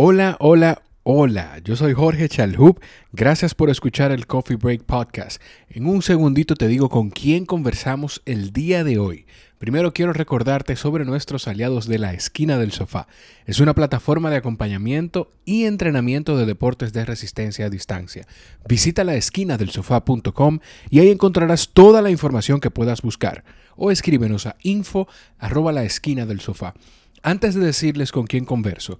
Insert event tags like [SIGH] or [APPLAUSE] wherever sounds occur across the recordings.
Hola, hola, hola. Yo soy Jorge Chalhub. Gracias por escuchar el Coffee Break Podcast. En un segundito te digo con quién conversamos el día de hoy. Primero quiero recordarte sobre nuestros aliados de la esquina del sofá. Es una plataforma de acompañamiento y entrenamiento de deportes de resistencia a distancia. Visita la del sofá.com y ahí encontrarás toda la información que puedas buscar. O escríbenos a info arroba del sofá. Antes de decirles con quién converso,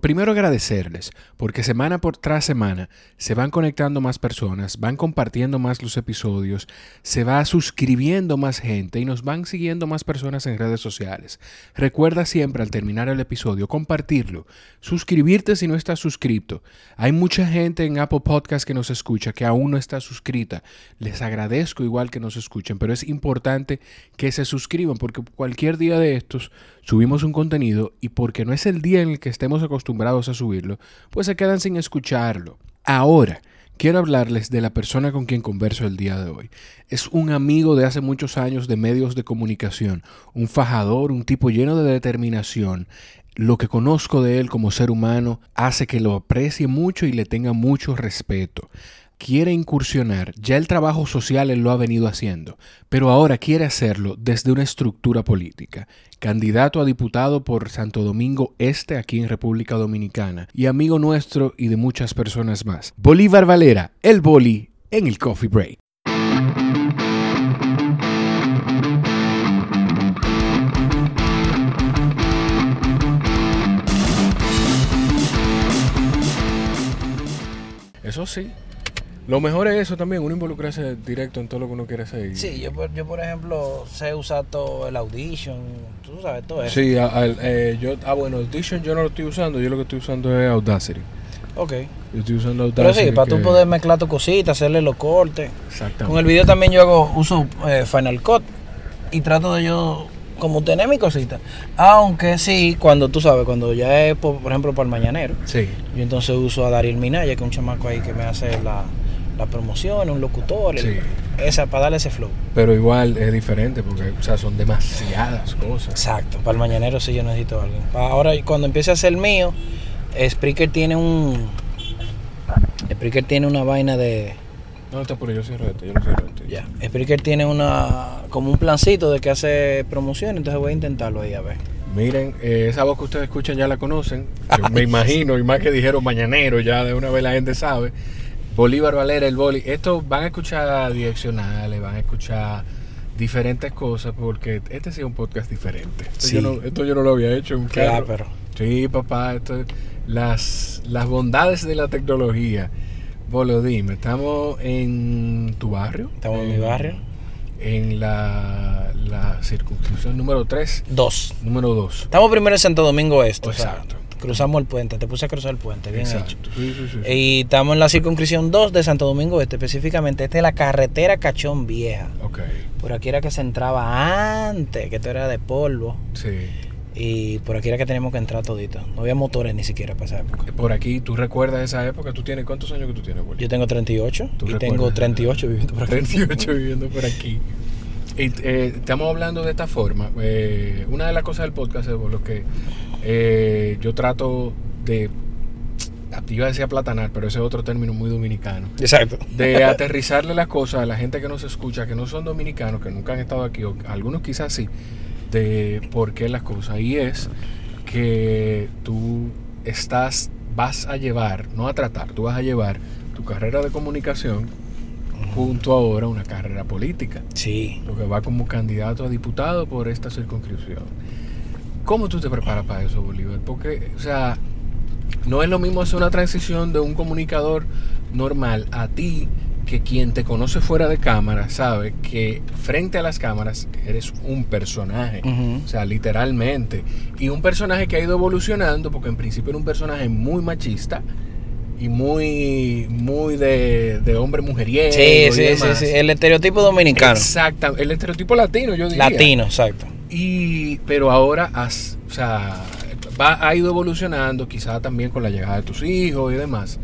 primero agradecerles porque semana por tras semana se van conectando más personas, van compartiendo más los episodios, se va suscribiendo más gente y nos van siguiendo más personas en redes sociales. Recuerda siempre al terminar el episodio compartirlo, suscribirte si no estás suscrito. Hay mucha gente en Apple Podcast que nos escucha que aún no está suscrita. Les agradezco igual que nos escuchen, pero es importante que se suscriban porque cualquier día de estos subimos un contenido y porque no es el día en el que estemos acostumbrados a subirlo, pues se quedan sin escucharlo. Ahora, quiero hablarles de la persona con quien converso el día de hoy. Es un amigo de hace muchos años de medios de comunicación, un fajador, un tipo lleno de determinación. Lo que conozco de él como ser humano hace que lo aprecie mucho y le tenga mucho respeto quiere incursionar, ya el trabajo social él lo ha venido haciendo, pero ahora quiere hacerlo desde una estructura política. Candidato a diputado por Santo Domingo Este aquí en República Dominicana y amigo nuestro y de muchas personas más. Bolívar Valera, el boli en el Coffee Break. Eso sí, lo mejor es eso también, uno involucrarse directo en todo lo que uno quiere hacer. Sí, yo, yo por ejemplo sé usar todo el Audition, tú sabes, todo eso. Sí, eh, yo, ah bueno, Audition yo no lo estoy usando, yo lo que estoy usando es Audacity. Ok. Yo estoy usando Audacity. Pero sí, para tú poder mezclar tus cositas, hacerle los cortes. Exactamente. Con el video también yo hago, uso eh, Final Cut y trato de yo como tener mi cosita. Aunque sí, cuando tú sabes, cuando ya es, por, ejemplo, para el mañanero. Sí. Yo entonces uso a Daryl Minaya, que es un chamaco ahí que me hace la la promoción, un locutor, esa, para darle ese flow. Pero igual es diferente porque o sea, son demasiadas cosas. Exacto, para el mañanero sí yo necesito algo. Ahora cuando empiece a ser el mío, Spreaker tiene un... Spreaker tiene una vaina de... No, está por ahí, yo cierro este, yo lo cierro este. Ya, Spreaker tiene una... como un plancito de que hace promoción, entonces voy a intentarlo ahí a ver. Miren, eh, esa voz que ustedes escuchan ya la conocen. [LAUGHS] me imagino, y más que dijeron mañanero, ya de una vez la gente sabe. Bolívar Valera, el boli. Esto van a escuchar direccionales, van a escuchar diferentes cosas porque este sí es un podcast diferente. Esto, yo, no, esto yo no lo había hecho. Un claro, pero. Sí, papá, esto, las, las bondades de la tecnología. Bolo, dime, ¿estamos en tu barrio? Estamos en, mi barrio. En la, la circunscripción número 3. 2. Número 2. Estamos primero en Santo Domingo Este. Exacto. Cruzamos el puente, te puse a cruzar el puente, bien hecho. Y estamos en la circunscripción 2 de Santo Domingo Este, específicamente. Esta es la carretera Cachón Vieja. Por aquí era que se entraba antes, que esto era de polvo. Sí. Y por aquí era que teníamos que entrar todito. No había motores ni siquiera para esa época. Por aquí, ¿tú recuerdas esa época? ¿Tú tienes cuántos años que tú tienes, Yo tengo 38 y tengo 38 viviendo por aquí. 38 [LAUGHS] viviendo por aquí. Y, eh, estamos hablando de esta forma. Eh, una de las cosas del podcast es lo que eh, yo trato de iba a decir aplatanar, pero ese es otro término muy dominicano. Exacto. De aterrizarle las cosas a la gente que nos escucha, que no son dominicanos, que nunca han estado aquí, o algunos quizás sí, de por qué las cosas. Y es que tú estás, vas a llevar, no a tratar, tú vas a llevar tu carrera de comunicación junto ahora a una carrera política. Sí. Porque va como candidato a diputado por esta circunscripción. ¿Cómo tú te preparas para eso, Bolívar? Porque, o sea, no es lo mismo hacer una transición de un comunicador normal a ti que quien te conoce fuera de cámara sabe que frente a las cámaras eres un personaje, o sea, literalmente. Y un personaje que ha ido evolucionando, porque en principio era un personaje muy machista y muy muy de, de hombre mujeriego. Sí, sí, sí, sí, el estereotipo dominicano. Exacto, el estereotipo latino, yo diría. Latino, exacto. Y, pero ahora has, o sea, va, ha ido evolucionando, quizá también con la llegada de tus hijos y demás.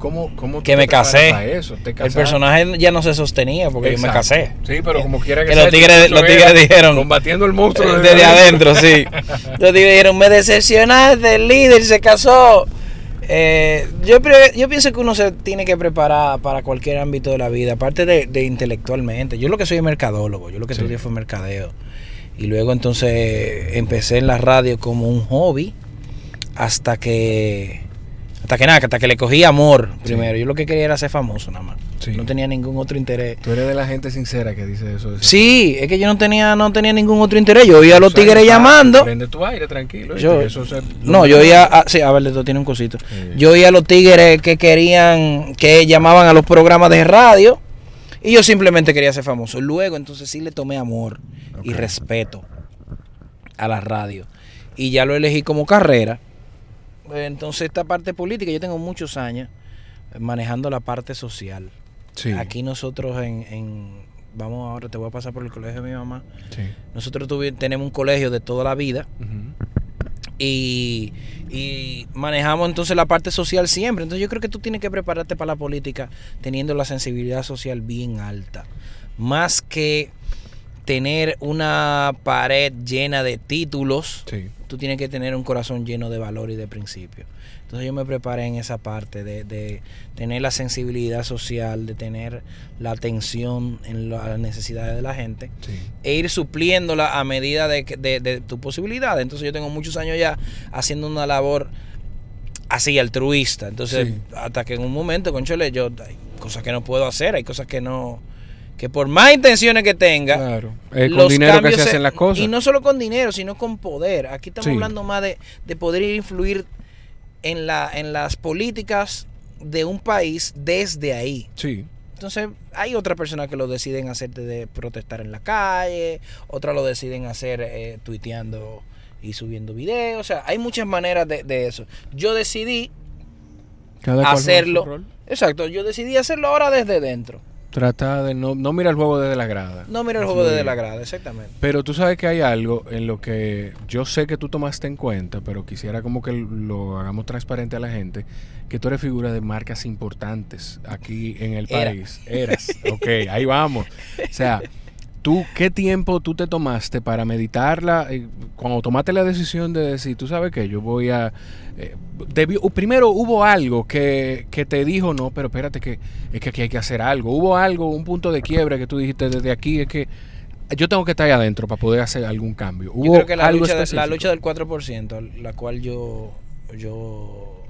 ¿Cómo, cómo que me casé. Eso? el personaje ya no se sostenía porque yo me casé. Sí, pero como quiera que, que sea, los tigres, los tigres dijeron. Combatiendo el monstruo desde, adentro, sí. [LAUGHS] Los tigres dijeron: Me decepcionaste, el líder se casó. Eh, yo, yo pienso que uno se tiene que preparar para cualquier ámbito de la vida, aparte de, intelectualmente. Yo lo que soy es mercadólogo, yo lo que estudié fue mercadeo. Y luego entonces empecé en la radio como un hobby hasta que hasta que nada, hasta que le cogí amor primero. Yo lo que quería era ser famoso nada más. No tenía ningún otro interés. Tú eres de la gente sincera que dice eso. sí, es que yo no tenía no tenía ningún otro interés. Yo oía a los tigres llamando. Prende tu aire, tranquilo. no, yo oía. A, sí, a ver, esto tiene un cosito. Yo oía a los tigres que querían, que llamaban a los programas de radio. Y yo simplemente quería ser famoso. Luego, entonces sí le tomé amor y respeto a la radio. Y ya lo elegí como carrera. Entonces, esta parte política, yo tengo muchos años manejando la parte social. Aquí nosotros en, Vamos ahora, te voy a pasar por el colegio de mi mamá. Nosotros tenemos un colegio de toda la vida. Y, y, manejamos entonces la parte social siempre. Entonces yo creo que tú tienes que prepararte para la política teniendo la sensibilidad social bien alta. Más que tener una pared llena de títulos, tú tienes que tener un corazón lleno de valor y de principios. Entonces yo me preparé en esa parte de, tener la sensibilidad social, de tener la atención en las necesidades de la gente e ir supliéndola a medida de, de, tu posibilidad. Entonces yo tengo muchos años ya haciendo una labor así altruista. Entonces hasta que en un momento, conchole, yo hay cosas que no puedo hacer, hay cosas que no que por más intenciones que tenga, claro. con dinero que se hacen las cosas. Y no solo con dinero, sino con poder. Aquí estamos hablando más de, de poder influir en, la, en las políticas de un país desde ahí. Sí. Entonces, hay otras personas que lo deciden hacer de protestar en la calle, otras lo deciden hacer eh, tuiteando y subiendo videos. O sea, hay muchas maneras de, de eso. Yo decidí hacerlo. Exacto, yo decidí hacerlo ahora desde dentro. Trata de no, no mira el juego desde la grada. No mira el juego desde la grada, exactamente. Pero tú sabes que hay algo en lo que yo sé que tú tomaste en cuenta, pero quisiera como que lo hagamos transparente a la gente, que tú eres figura de marcas importantes aquí en el país. Eras. ok, ahí vamos. O sea, ¿Tú qué tiempo tú te tomaste para meditarla? Eh, cuando tomaste la decisión de decir, tú sabes que yo voy a... Eh, primero hubo algo que, te dijo, no, pero espérate que es que aquí hay que hacer algo. Hubo algo, un punto de quiebre que tú dijiste desde aquí, es que yo tengo que estar ahí adentro para poder hacer algún cambio. ¿Hubo yo creo que la, lucha, la lucha del 4%, la cual yo, yo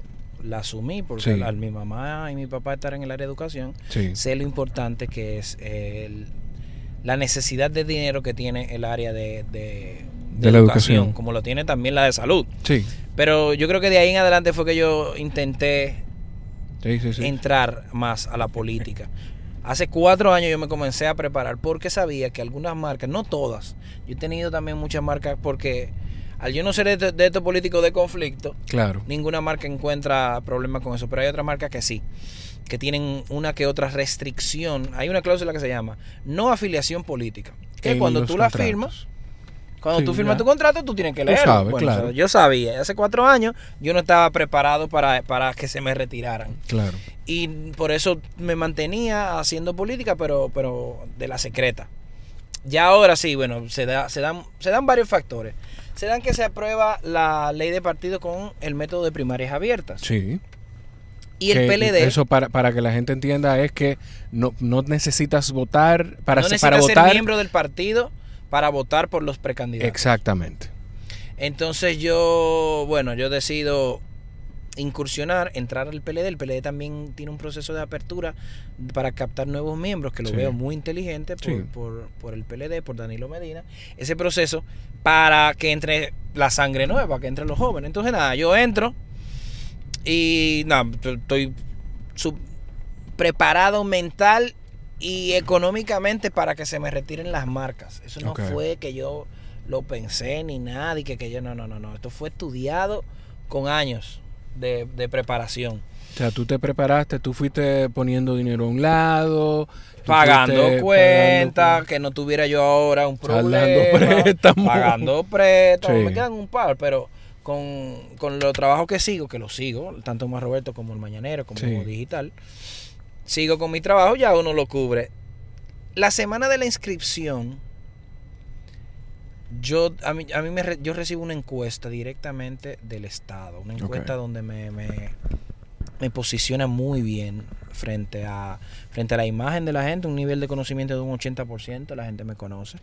la asumí porque al mi mamá y mi papá estar en el área de educación, sé lo importante que es el la necesidad de dinero que tiene el área de, de, la educación, como lo tiene también la de salud. Sí. Pero yo creo que de ahí en adelante fue que yo intenté entrar más a la política. Hace cuatro años yo me comencé a preparar porque sabía que algunas marcas, no todas, yo he tenido también muchas marcas porque al yo no ser de, de estos políticos de conflicto, claro. ninguna marca encuentra problemas con eso, pero hay otras marcas que sí que tienen una que otra restricción. Hay una cláusula que se llama no afiliación política. Que cuando tú la firmas, cuando tú firmas tu contrato, tú tienes que leerlo. yo sabía, hace cuatro años yo no estaba preparado para, para, que se me retiraran. Claro. Y por eso me mantenía haciendo política, pero, pero de la secreta. Ya ahora sí, bueno, se, da, se, dan, se dan varios factores. Se dan que se aprueba la ley de partido con el método de primarias abiertas. Sí. Y el PLD. Eso para, para que la gente entienda es que no, no necesitas votar para, no para votar. ser miembro del partido para votar por los precandidatos. Exactamente. Entonces yo, bueno, yo decido incursionar, entrar al PLD. El PLD también tiene un proceso de apertura para captar nuevos miembros, que lo veo muy inteligente por, por, por, el PLD, por Danilo Medina. Ese proceso para que entre la sangre nueva, que entre los jóvenes. Entonces nada, yo entro y nada, estoy preparado mental y económicamente para que se me retiren las marcas. Eso no fue que yo lo pensé ni nada y que, que yo no, no, no, no. Esto fue estudiado con años de, preparación. O sea, tú te preparaste, tú fuiste poniendo dinero a un lado, pagando cuentas, que no tuviera yo ahora un problema, pagando préstamos, me quedan un par, pero con, con los trabajos que sigo, que los sigo, tanto más Roberto como el Mañanero, como digital, sigo con mi trabajo, ya uno lo cubre. La semana de la inscripción, yo a mí, a mí me, yo recibo una encuesta directamente del Estado, una encuesta donde me, me, me posiciona muy bien frente a, frente a la imagen de la gente, un nivel de conocimiento de un 80%, la gente me conoce.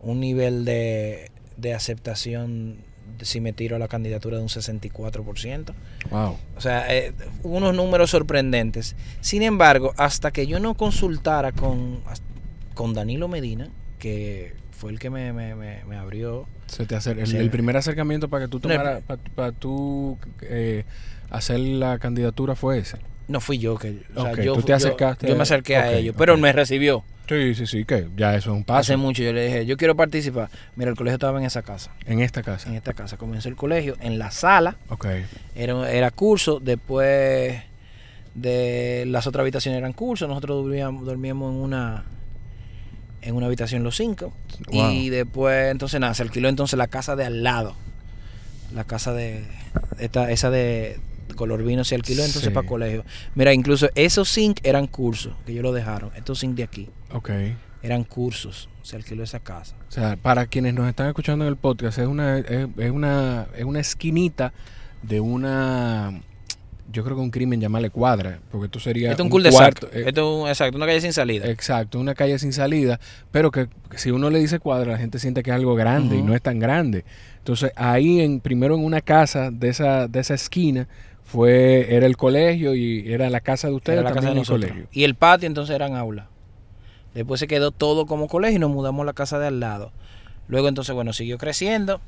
Un nivel de, de aceptación si me tiro a la candidatura de un 64%. Wow. O sea, eh, unos números sorprendentes. Sin embargo, hasta que yo no consultara con, con Danilo Medina, que fue el que me, me, me, abrió. Se te hace, el, primer acercamiento para que tú tomaras, para, tú eh, hacer la candidatura fue ese. No fui yo que. yo, tú te acercaste. Yo, me acerqué a ellos, pero él me recibió. Sí, sí, sí, que ya eso es un paso. Hace mucho yo le dije, yo quiero participar. Mira, el colegio estaba en esa casa. En esta casa. En esta casa. Comenzó el colegio en la sala. Ok. Era, era curso, después de las otras habitaciones eran cursos. Nosotros dormíamos, dormíamos en una en una habitación los cinco. Y después, entonces nada, se alquiló entonces la casa de al lado. La casa de esta, esa de, color vino se alquiló entonces para colegio. Mira, incluso esos zinc eran cursos, que yo lo dejaron. Estos zinc de aquí. Ok. Eran cursos. Se alquiló esa casa. O sea, para quienes nos están escuchando en el podcast, es una, es, una, es una esquinita de una yo creo que un crimen llamarle cuadra, porque esto sería esto es un, cul de cuarto, eh, esto es exacto, una calle sin salida. Exacto, una calle sin salida, pero que si uno le dice cuadra, la gente siente que es algo grande y no es tan grande. Entonces, ahí en primero en una casa de esa de esa esquina fue era el colegio y era la casa de ustedes la casa de colegio. Y el patio entonces eran aulas. Después se quedó todo como colegio y nos mudamos a la casa de al lado. Luego entonces, bueno, siguió creciendo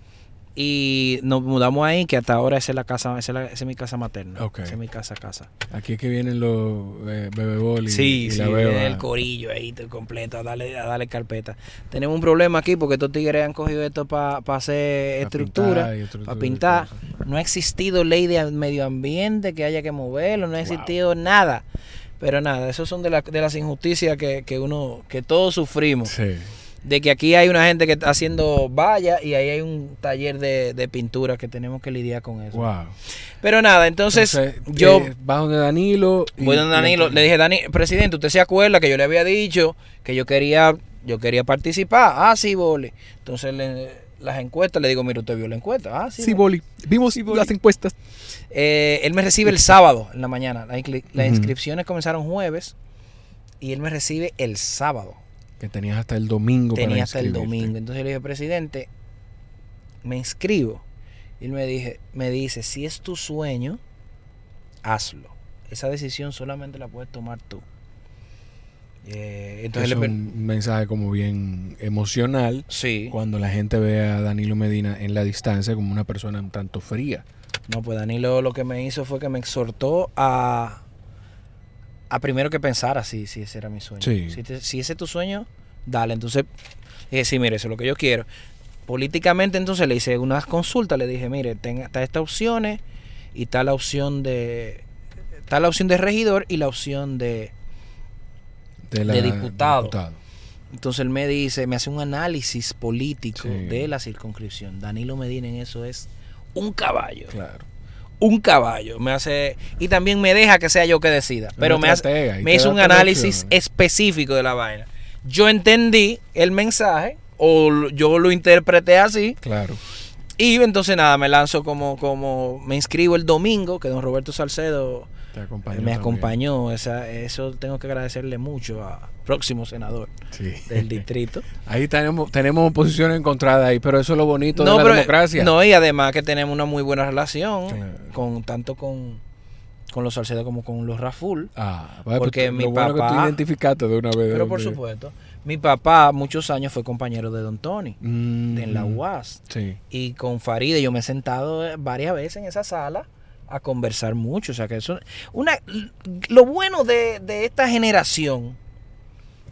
y nos mudamos ahí, que hasta ahora esa es la casa, esa es, mi casa materna. Esa es mi casa, casa. Aquí es que vienen los eh, bebé sí, sí, el corillo ahí completo, a darle, a darle carpeta. Tenemos un problema aquí porque estos tigres han cogido esto para hacer estructura, para pintar. No ha existido ley de medio ambiente que haya que moverlo, no ha existido nada. Pero nada, esos son de, de las injusticias que, que uno, que todos sufrimos. Sí de que aquí hay una gente que está haciendo valla y ahí hay un taller de, pintura que tenemos que lidiar con eso. Wow. Pero nada, entonces, yo... Eh, donde Danilo. voy donde Danilo. Le dije, Dani, presidente, usted se acuerda que yo le había dicho que yo quería yo quería participar. Ah, sí, Boli. Entonces, las encuestas, le digo, mira, usted vio la encuesta. Ah, sí. Sí, Boli. Vimos las encuestas. Eh, él me recibe el sábado en la mañana. Las, inscripciones comenzaron jueves y él me recibe el sábado. Que tenías hasta el domingo. Tenía hasta el domingo. Entonces le dije, presidente, me inscribo. Y él me, dije, me dice, si es tu sueño, hazlo. Esa decisión solamente la puedes tomar tú. Eh, entonces es un mensaje como bien emocional sí. cuando la gente ve a Danilo Medina en la distancia como una persona un tanto fría. No, pues Danilo lo que me hizo fue que me exhortó a, a primero que pensara si, si ese era mi sueño. Si, si, ese es tu sueño, dale. Entonces, dije, sí, mire, eso es lo que yo quiero. Políticamente, entonces le hice unas consultas, le dije, mire, tenga, está estas opciones y está la opción de. Está la opción de regidor y la opción de, de, diputado. Entonces él me dice, me hace un análisis político de la circunscripción. Danilo Medina en eso es un caballo. Claro un caballo. Me hace y también me deja que sea yo que decida. Pero me, hace, me hizo un análisis específico de la vaina. Yo entendí el mensaje o yo lo interpreté así. Claro. Y entonces nada, me lanzo como como me inscribo el domingo que don Roberto Salcedo me acompañó. Esa, eso tengo que agradecerle mucho a próximo senador del distrito. [LAUGHS] Ahí tenemos tenemos posiciones encontradas ahí, pero eso es lo bonito de la democracia. No, y además que tenemos una muy buena relación con tanto con con los Salcedo como con los Raful. Ah, porque mi papá que tú identificaste de una vez. Pero por supuesto, mi papá muchos años fue compañero de Don Tony en la UAS. Sí. Y con Faride yo me he sentado varias veces en esa sala a conversar mucho. O sea que eso. Una, lo bueno de, esta generación,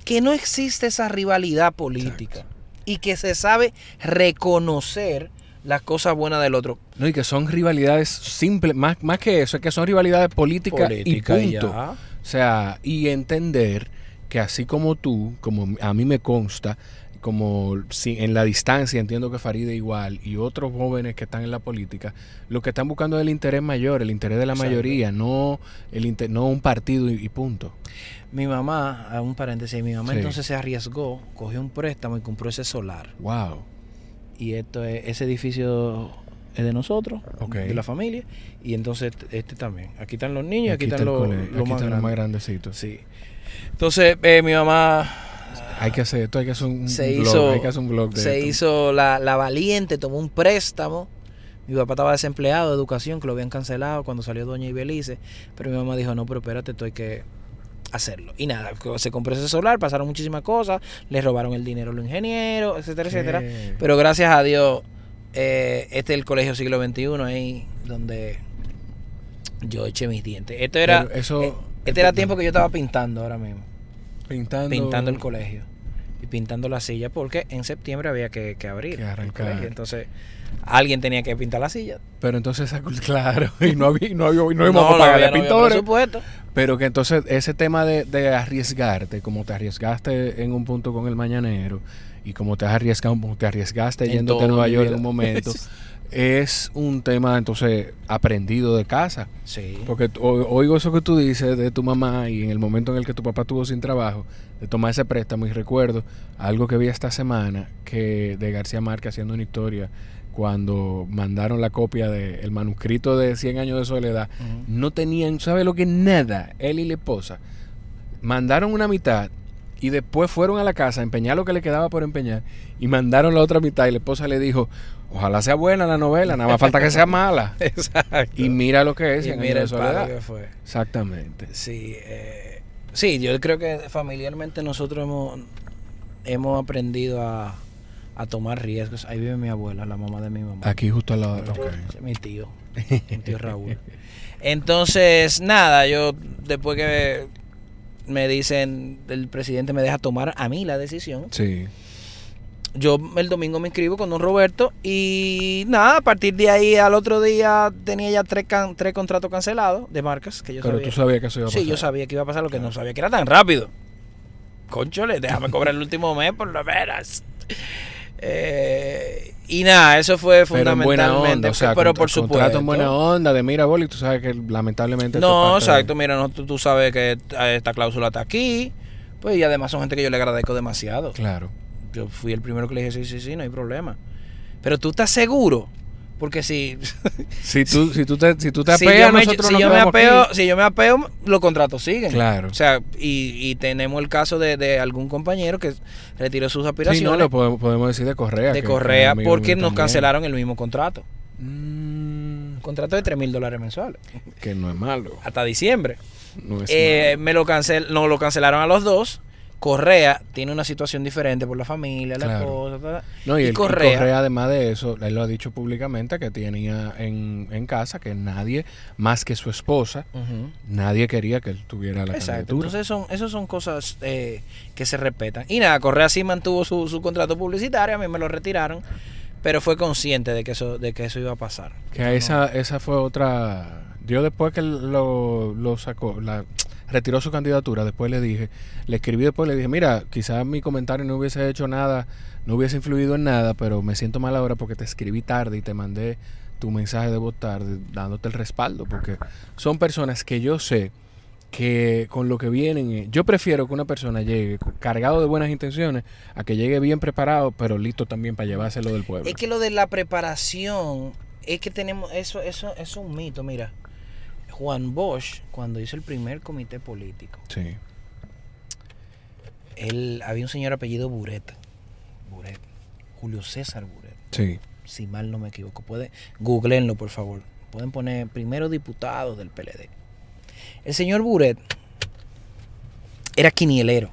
que no existe esa rivalidad política y que se sabe reconocer las cosas buenas del otro. No, y que son rivalidades simples, más, más que eso, es que son rivalidades políticas y punto. O sea, y entender que así como tú, como a mí me consta, como si en la distancia entiendo que Faride igual y otros jóvenes que están en la política, lo que están buscando es el interés mayor, el interés de la mayoría, no el no un partido y, punto. Mi mamá, a un paréntesis, mi mamá entonces se arriesgó, cogió un préstamo y compró ese solar. Wow. Y esto es, ese edificio es de nosotros, de la familia, y entonces este también. Aquí están los niños, aquí, están, los, más, grandecitos. Sí. Entonces, eh, mi mamá hay que hacer esto, hay que hacer un, se blog, hizo, hay que hacer un blog de Se hizo la, la, valiente, tomó un préstamo. Mi papá estaba desempleado de educación, que lo habían cancelado cuando salió Doña Ibelice. Pero mi mamá dijo, no, pero espérate, esto hay que hacerlo. Y nada, se compró ese solar, pasaron muchísimas cosas, le robaron el dinero a los ingenieros, etcétera, etcétera. Pero gracias a Dios, eh, este es el colegio siglo XXI, ahí donde yo eché mis dientes. Esto era, eso, eh, este era tiempo que yo estaba pintando ahora mismo. Pintando. Pintando el colegio. Y pintando la silla porque en septiembre había que, abrir. Que arrancar. Entonces, alguien tenía que pintar la silla. Pero entonces, [LAUGHS] claro, y no había, no había, no íbamos a pagar a pintores. Pero que entonces ese tema de, de, arriesgarte, como te arriesgaste en un punto con el mañanero, y como te has arriesgado, te arriesgaste yéndote a Nueva York en un momento, [LAUGHS] es un tema entonces aprendido de casa. Sí. Porque oigo eso que tú dices de tu mamá y en el momento en el que tu papá tuvo sin trabajo, de tomar ese préstamo y recuerdo algo que vi esta semana que de García Márquez haciendo una historia cuando mandaron la copia del manuscrito de 100 años de soledad, no tenían, ¿sabe lo que? Nada, él y la esposa. Mandaron una mitad y después fueron a la casa a empeñar lo que le quedaba por empeñar y mandaron la otra mitad y la esposa le dijo, ojalá sea buena la novela, nada más falta que sea mala. [LAUGHS] Exacto. Y mira lo que es. Y mira el soledad. que fue. Exactamente. Sí, eh, sí, yo creo que familiarmente nosotros hemos, hemos aprendido a, a tomar riesgos. Ahí vive mi abuela, la mamá de mi mamá. Aquí justo al lado. Mi tío, mi tío Raúl. Entonces, nada, yo después que me dicen, el presidente me deja tomar a mí la decisión. Sí. Yo el domingo me inscribo con don Roberto y nada, a partir de ahí al otro día tenía ya tres, tres contratos cancelados de marcas que yo Pero tú sabías que eso iba a pasar. Sí, yo sabía que iba a pasar, lo que no sabía que era tan rápido. Conchole, déjame cobrar el último mes por lo menos. Eh, y nada, eso fue fundamentalmente. o sea, pero por supuesto. En buena onda de mira, Boli, tú sabes que lamentablemente. No, exacto, mira, no, tú, sabes que esta cláusula está aquí. Pues y además son gente que yo le agradezco demasiado. Claro. Yo fui el primero que le dije, sí, sí, sí, no hay problema. Pero tú estás seguro porque si. [LAUGHS] si tú, si tú te, si tú te apeas, nosotros si yo me apeo, Si yo me apeo, los contratos siguen. Claro. O sea, y, y tenemos el caso de, de, algún compañero que retiró sus aspiraciones. Sí, no, lo podemos, decir de Correa. De Correa, porque nos cancelaron el mismo contrato. Mm. Contrato de 3 mil dólares mensuales. Que no es malo. Hasta diciembre. No es eh, Me lo cancel, nos lo cancelaron a los dos Correa tiene una situación diferente por la familia, la esposa. No, y, Correa, además de eso, él lo ha dicho públicamente que tenía en, casa que nadie, más que su esposa, nadie quería que él tuviera la Exacto. Entonces, son, esas son cosas eh, que se respetan. Y nada, Correa sí mantuvo su, su contrato publicitario, a mí me lo retiraron, pero fue consciente de que eso, de que eso iba a pasar. Que esa, esa fue otra. Yo después que lo, lo sacó, la retiró su candidatura, después le dije, le escribí después, le dije, mira, quizás mi comentario no hubiese hecho nada, no hubiese influido en nada, pero me siento mal ahora porque te escribí tarde y te mandé tu mensaje de votar dándote el respaldo, porque son personas que yo sé que con lo que vienen, eh, yo prefiero que una persona llegue cargado de buenas intenciones a que llegue bien preparado, pero listo también para llevárselo del pueblo. Es que lo de la preparación, es que tenemos, eso, eso, eso es un mito, mira. Juan Bosch, cuando hizo el primer comité político, sí. él, había un señor apellido Buret, Buret, Julio César Buret. Sí. Si mal no me equivoco. Puede, googleenlo, por favor. Pueden poner primero diputado del PLD. El señor Buret era quinielero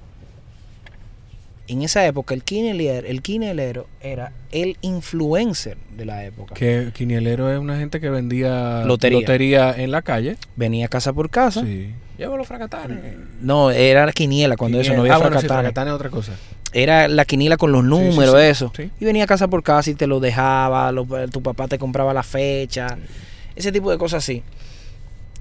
en esa época el quinielero, el quinielero era el influencer de la época. Que quinielero es una gente que vendía lotería, en la calle. Venía casa por casa. Sí. Llevo los fracatanes. No, era quiniela cuando eso no había ah, es otra cosa. Era la quiniela con los números, eso. Y venía casa por casa y te lo dejaba, tu papá te compraba la fecha, ese tipo de cosas así.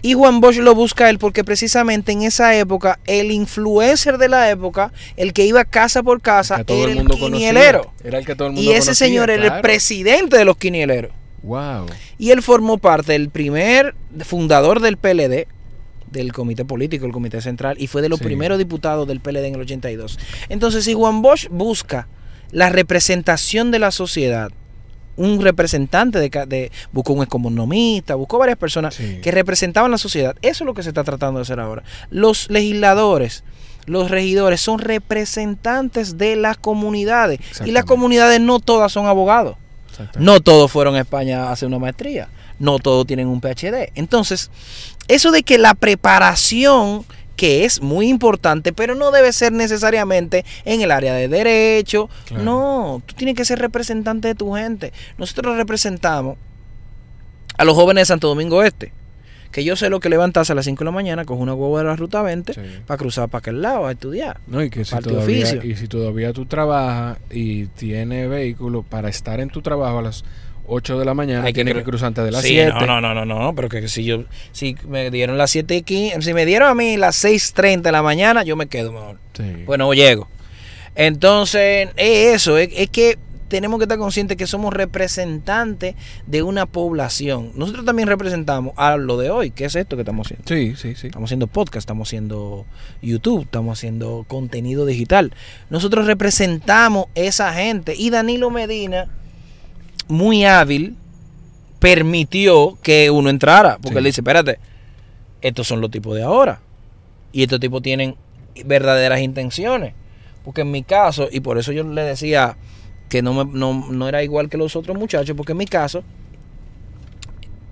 Y Juan Bosch lo busca él porque precisamente en esa época el influencer de la época, el que iba casa por casa, era el, quinielero. Era el que todo el mundo Y ese señor era el presidente de los quinieleros. Wow. Y él formó parte del primer fundador del PLD, del comité político, el comité central, y fue de los primeros diputados del PLD en el 82. Entonces, si Juan Bosch busca la representación de la sociedad, un representante de, de, buscó un economista, buscó varias personas que representaban la sociedad. Eso es lo que se está tratando de hacer ahora. Los legisladores, los regidores son representantes de las comunidades y las comunidades no todas son abogados. No todos fueron a España a hacer una maestría, no todos tienen un PhD. Entonces, eso de que la preparación que es muy importante, pero no debe ser necesariamente en el área de derecho. No, tú tienes que ser representante de tu gente. Nosotros representamos a los jóvenes de Santo Domingo Este. Que yo sé lo que levantarse a las 5 de la mañana, coge una huevo de la ruta 20 para cruzar para aquel lado a estudiar. No, y que si todavía, y si todavía tú trabajas y tienes vehículo para estar en tu trabajo a las 8 de la mañana, hay tiene que, cruzar antes de las 7. No, no, no, no, no, pero que si yo, si me dieron las 7 y 15, si me dieron a mí las 6.30 de la mañana, yo me quedo mejor. Bueno, llego. Entonces, es eso, es, que tenemos que estar conscientes que somos representantes de una población. Nosotros también representamos a lo de hoy, que es esto que estamos haciendo. Sí, sí, sí. Estamos haciendo podcast, estamos haciendo YouTube, estamos haciendo contenido digital. Nosotros representamos esa gente. Y Danilo Medina muy hábil permitió que uno entrara. Porque él dice, espérate, estos son los tipos de ahora. Y estos tipos tienen verdaderas intenciones. Porque en mi caso, y por eso yo le decía que no, no, era igual que los otros muchachos, porque en mi caso,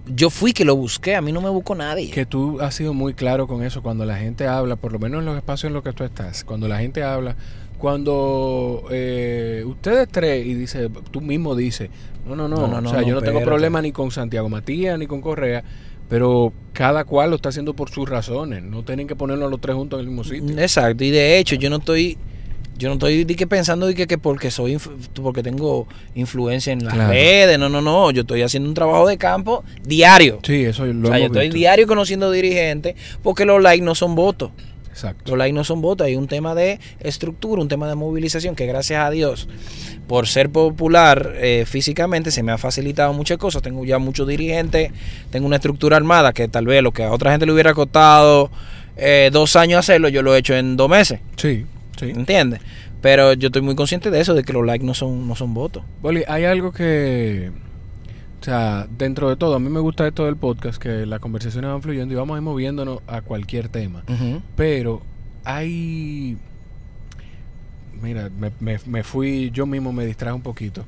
yo fui que lo busqué, a mí no me buscó nadie. Que tú has sido muy claro con eso, cuando la gente habla, por lo menos en los espacios en los que tú estás, cuando la gente habla, cuando eh, ustedes tres, y dice, tú mismo dices, no, no, no, no, o sea, yo no tengo problema ni con Santiago Matías ni con Correa, pero cada cual lo está haciendo por sus razones, no tienen que ponerlo los tres juntos en el mismo sitio. Exacto, y de hecho yo no estoy yo no estoy que pensando que, que porque soy porque tengo influencia en las redes, no, no, no, yo estoy haciendo un trabajo de campo diario. Sí, eso lo o sea, yo estoy diario conociendo dirigentes porque los likes no son votos. Exacto. Los likes no son votos, hay un tema de estructura, un tema de movilización que gracias a Dios, por ser popular eh, físicamente, se me ha facilitado muchas cosas. Tengo ya muchos dirigentes, tengo una estructura armada que tal vez lo que a otra gente le hubiera costado eh, dos años hacerlo, yo lo he hecho en dos meses. Sí, sí. ¿Entiendes? Pero yo estoy muy consciente de eso, de que los likes no son, no son votos. Boli, hay algo que o sea, dentro de todo, a mí me gusta esto del podcast, que las conversaciones van fluyendo y vamos a ir moviéndonos a cualquier tema. Pero hay... Mira, me, fui, yo mismo me distraje un poquito.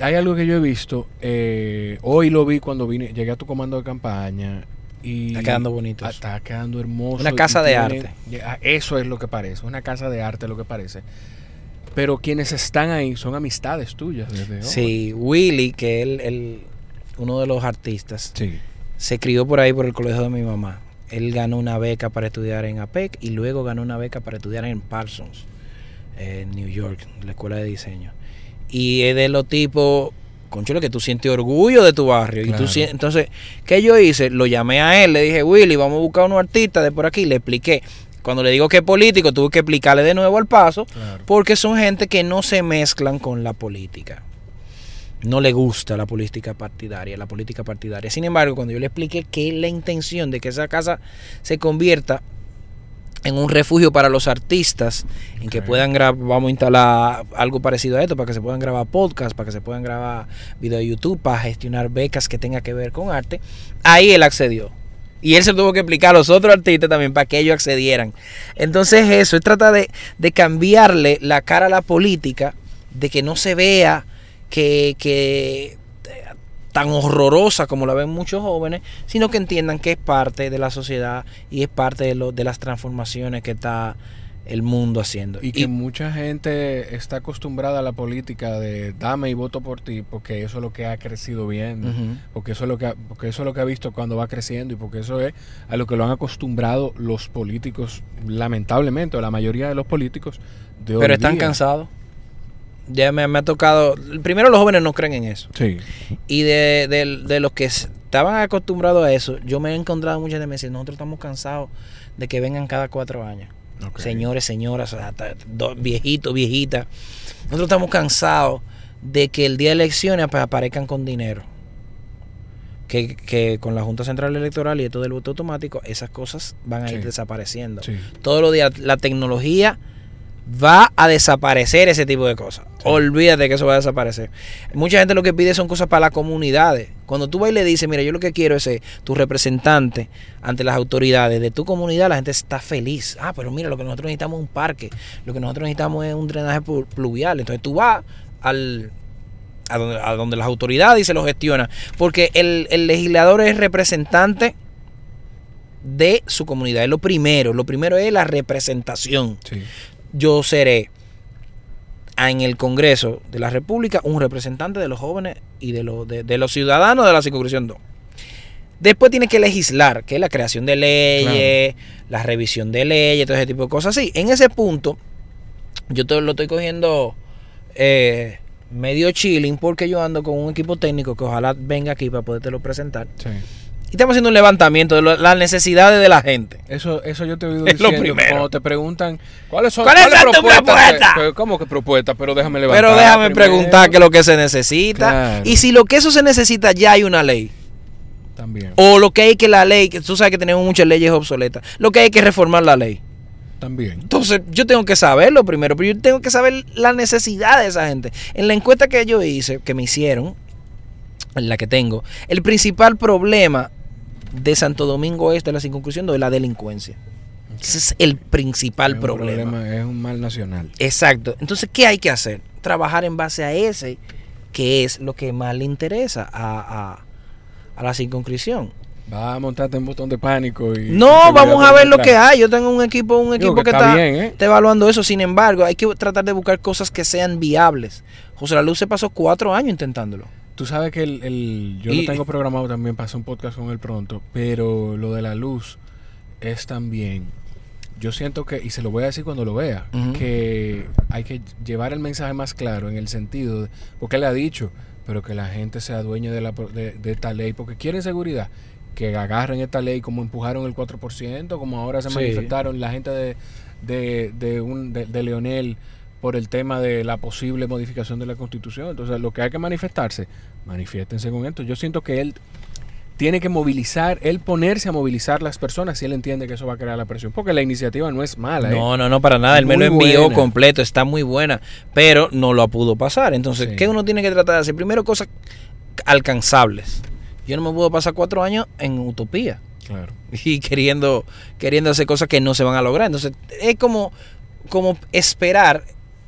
Hay algo que yo he visto, eh, hoy lo vi cuando vine, llegué a tu comando de campaña y... Está quedando bonito. Está quedando hermoso. Una casa de arte. Eso es lo que parece, una casa de arte lo que parece. Pero quienes están ahí son amistades tuyas. Desde sí, Willy, que él, él, uno de los artistas, se crió por ahí por el colegio de mi mamá. Él ganó una beca para estudiar en APEC y luego ganó una beca para estudiar en Parsons, en New York, la escuela de diseño. Y es de los tipos, conchuelo, que tú sientes orgullo de tu barrio. Y tú, entonces, ¿qué yo hice? Lo llamé a él, le dije, Willy, vamos a buscar unos artistas de por aquí. Le expliqué cuando le digo que es político, tuve que explicarle de nuevo al paso, porque son gente que no se mezclan con la política. No le gusta la política partidaria, la política partidaria. Sin embargo, cuando yo le expliqué que es la intención de que esa casa se convierta en un refugio para los artistas, en que puedan grabar, vamos a instalar algo parecido a esto, para que se puedan grabar podcasts, para que se puedan grabar videos de YouTube, para gestionar becas que tengan que ver con arte, ahí él accedió. Y él se tuvo que explicar a los otros artistas también para que ellos accedieran. Entonces eso, es trata de, cambiarle la cara a la política, de que no se vea que, que tan horrorosa como la ven muchos jóvenes, sino que entiendan que es parte de la sociedad y es parte de, lo, de las transformaciones que está el mundo haciendo. Y que mucha gente está acostumbrada a la política de dame y voto por ti, porque eso es lo que ha crecido bien, porque eso es lo que ha, porque eso es lo que ha visto cuando va creciendo y porque eso es a lo que lo han acostumbrado los políticos, lamentablemente, o la mayoría de los políticos de Pero están cansados. Ya me, ha tocado. Primero, los jóvenes no creen en eso. Sí. Y de, de, los que estaban acostumbrados a eso, yo me he encontrado muchas veces me dicen, nosotros estamos cansados de que vengan cada cuatro años. Señores, señoras, viejitos, viejitas. Nosotros estamos cansados de que el día de elecciones aparezcan con dinero. Que, con la Junta Central Electoral y esto del voto automático, esas cosas van a ir desapareciendo. Todos los días la tecnología va a desaparecer ese tipo de cosas. Olvídate que eso va a desaparecer. Mucha gente lo que pide son cosas para las comunidades. Cuando tú vas y le dices, mira, yo lo que quiero es ser tu representante ante las autoridades de tu comunidad, la gente está feliz. Ah, pero mira, lo que nosotros necesitamos es un parque, lo que nosotros necesitamos es un drenaje pluvial. Entonces tú vas al, a, donde, las autoridades y se lo gestiona. Porque el, el legislador es representante de su comunidad. Es lo primero. Lo primero es la representación. Sí yo seré en el Congreso de la República un representante de los jóvenes y de, los, de, los ciudadanos de la circunscripción 2. Después tiene que legislar, que es la creación de leyes, la revisión de leyes, todo ese tipo de cosas así. En ese punto, yo todo lo estoy cogiendo eh, medio chilling porque yo ando con un equipo técnico que ojalá venga aquí para podértelo presentar. Sí. Y estamos haciendo un levantamiento de las necesidades de la gente. Eso, eso yo te he [LAUGHS] oído es lo primero. Cuando te preguntan, ¿cuáles son ¿Cuál es tu propuesta? ¿Cómo que propuesta? Pero déjame levantar. Pero déjame preguntar qué es lo que se necesita. Y si lo que eso se necesita, ya hay una ley. También. O lo que hay que la ley, que tú sabes que tenemos muchas leyes obsoletas. Lo que hay que reformar la ley. También. Entonces, yo tengo que saberlo primero, pero yo tengo que saber la necesidad de esa gente. En la encuesta que yo hice, que me hicieron, en la que tengo, el principal problema de Santo Domingo Este, la circunscripción de la delincuencia. Ese es el principal problema. Es un mal nacional. Exacto. Entonces, ¿qué hay que hacer? Trabajar en base a ese, que es lo que más le interesa a, la circunscripción. Va a montarte un botón de pánico y... No, vamos a ver lo que hay. Yo tengo un equipo, un equipo que, está, ¿eh? está, evaluando eso. Sin embargo, hay que tratar de buscar cosas que sean viables. José La Luz se pasó cuatro años intentándolo. Tú sabes que el, yo lo tengo programado también para hacer un podcast con él pronto, pero lo de la luz es también, yo siento que, y se lo voy a decir cuando lo vea, que hay que llevar el mensaje más claro en el sentido, de, porque él ha dicho, pero que la gente sea dueña de, la, de, esta ley, porque quieren seguridad, que agarren esta ley como empujaron el 4%, como ahora se manifestaron la gente de, de, de, un, de Leonel por el tema de la posible modificación de la constitución. Entonces, lo que hay que manifestarse, manifiéstense con esto. Yo siento que él tiene que movilizar, él ponerse a movilizar las personas si él entiende que eso va a crear la presión. Porque la iniciativa no es mala. ¿eh? No, no, no, para nada. Él me lo envió completo, está muy buena, pero no lo pudo pasar. Entonces, ¿qué uno tiene que tratar de hacer? Primero, cosas alcanzables. Yo no me puedo pasar cuatro años en utopía. Claro. [LAUGHS] Y queriendo, queriendo hacer cosas que no se van a lograr. Entonces, es como, como esperar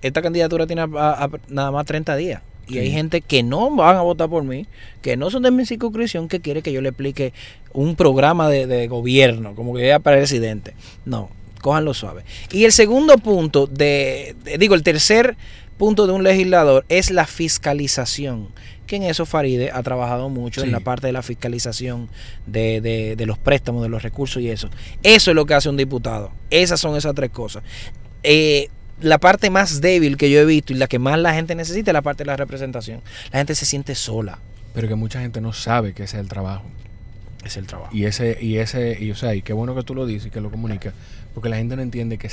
esta candidatura tiene nada más 30 días. Y hay gente que no van a votar por mí, que no son de mi circunscripción, que quiere que yo le explique un programa de, gobierno, como que sea presidente. No, cójanlo suave. Y el segundo punto, de, digo, el tercer punto de un legislador es la fiscalización. Que en eso Faride ha trabajado mucho en la parte de la fiscalización de, de, de los préstamos, de los recursos y eso. Eso es lo que hace un diputado. Esas son esas tres cosas. Eh, la parte más débil que yo he visto y la que más la gente necesita es la parte de la representación. La gente se siente sola. Pero que mucha gente no sabe que es el trabajo. Es el trabajo. Y ese, y ese, y o sea, y qué bueno que tú lo dices y que lo comunicas, porque la gente no entiende que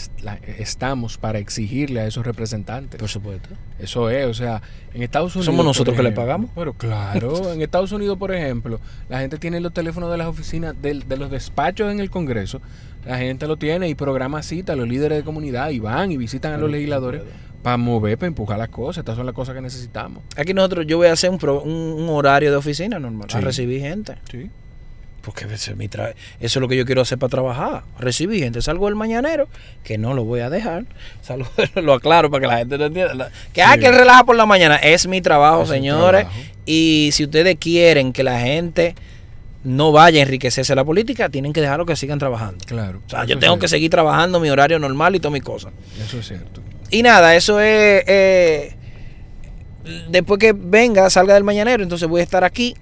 estamos para exigirle a esos representantes. Por supuesto. Eso es, o sea, en Estados Unidos. Somos nosotros que le pagamos. Pero claro, [LAUGHS] en Estados Unidos, por ejemplo, la gente tiene los teléfonos de las oficinas, de, de los despachos en el Congreso, la gente lo tiene y programa cita, los líderes de comunidad y van y visitan a los legisladores para mover, para empujar las cosas. Estas son las cosas que necesitamos. Aquí nosotros, yo voy a hacer un, un, horario de oficina normal, a recibir gente. Sí. Porque eso es lo que yo quiero hacer para trabajar. Recibir gente. Salgo del mañanero, que no lo voy a dejar. [LAUGHS] Salgo, lo aclaro para que la gente lo entienda. Que, hay ah, que relaja por la mañana. Es mi trabajo, señores. Y si ustedes quieren que la gente no vaya a enriquecerse la política, tienen que dejarlo que sigan trabajando. Claro. O sea, yo tengo que seguir trabajando mi horario normal y todas mis cosas. Eso es cierto. Y nada, eso es... Eh, después que venga, salga del mañanero, entonces voy a estar aquí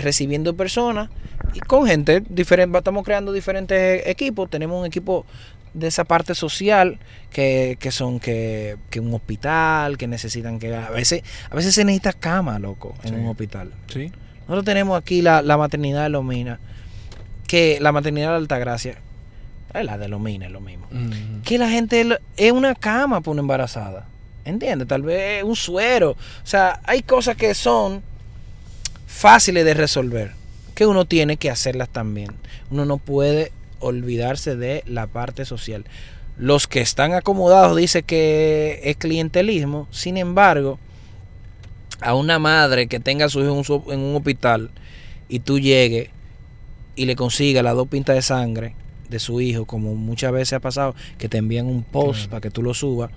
recibiendo personas y con gente diferente. Estamos creando diferentes equipos. Tenemos un equipo de esa parte social que, que son que, que, un hospital, que necesitan que a veces a veces se necesita cama, loco, en un hospital. Sí. Nosotros tenemos aquí la, maternidad de Lomina, que la maternidad de Altagracia, es la de Lomina es lo mismo. Que la gente es una cama para una embarazada. ¿Entiendes? Tal vez un suero. O sea, hay cosas que son fáciles de resolver, que uno tiene que hacerlas también. Uno no puede olvidarse de la parte social. los que están acomodados dice que es clientelismo. Sin embargo, a una madre que tenga a su hijo en un hospital y tú llegues y le consigas las dos pintas de sangre de su hijo, como muchas veces ha pasado, que te envían un post para que tú lo subas.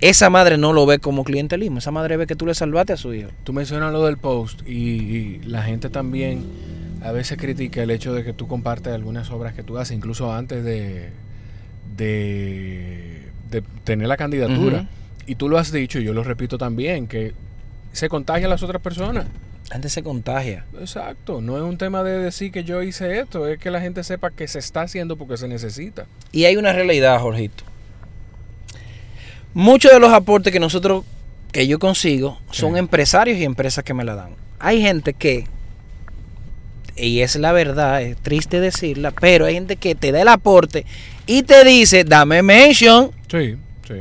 Esa madre no lo ve como clientelismo, esa madre ve que tú le salvaste a su hijo. Tú mencionas lo del post y, la gente también a veces critica el hecho de que tú compartes algunas obras que tú haces, incluso antes de, de, tener la candidatura. Y tú lo has dicho, y yo lo repito también, que se contagia a las otras personas. La gente se contagia. Exacto, no es un tema de decir que yo hice esto, es que la gente sepa que se está haciendo porque se necesita. Y hay una realidad, Jorgito. Muchos de los aportes que nosotros, que yo consigo, son empresarios y empresas que me la dan. Hay gente que, y es la verdad, es triste decirla, pero hay gente que te da el aporte y te dice, dame mention. Sí, sí.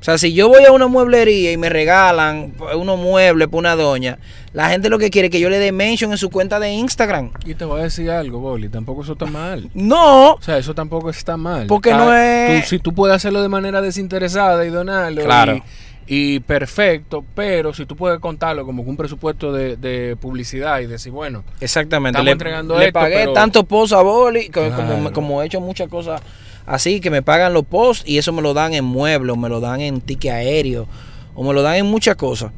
O sea, si yo voy a una mueblería y me regalan unos muebles por una doña, la gente lo que quiere es que yo le dé mention en su cuenta de Instagram. Y te voy a decir algo, Boli, tampoco eso está mal. No. O sea, eso tampoco está mal. Porque no es... si tú puedes hacerlo de manera desinteresada y donarlo. Claro. Y, perfecto, pero si tú puedes contarlo como un presupuesto de, publicidad y decir, bueno, exactamente, le, entregando le pagué tanto post a Boli, como, como he hecho muchas cosas así que me pagan los posts y eso me lo dan en muebles, o me lo dan en ticket aéreo, o me lo dan en muchas cosas.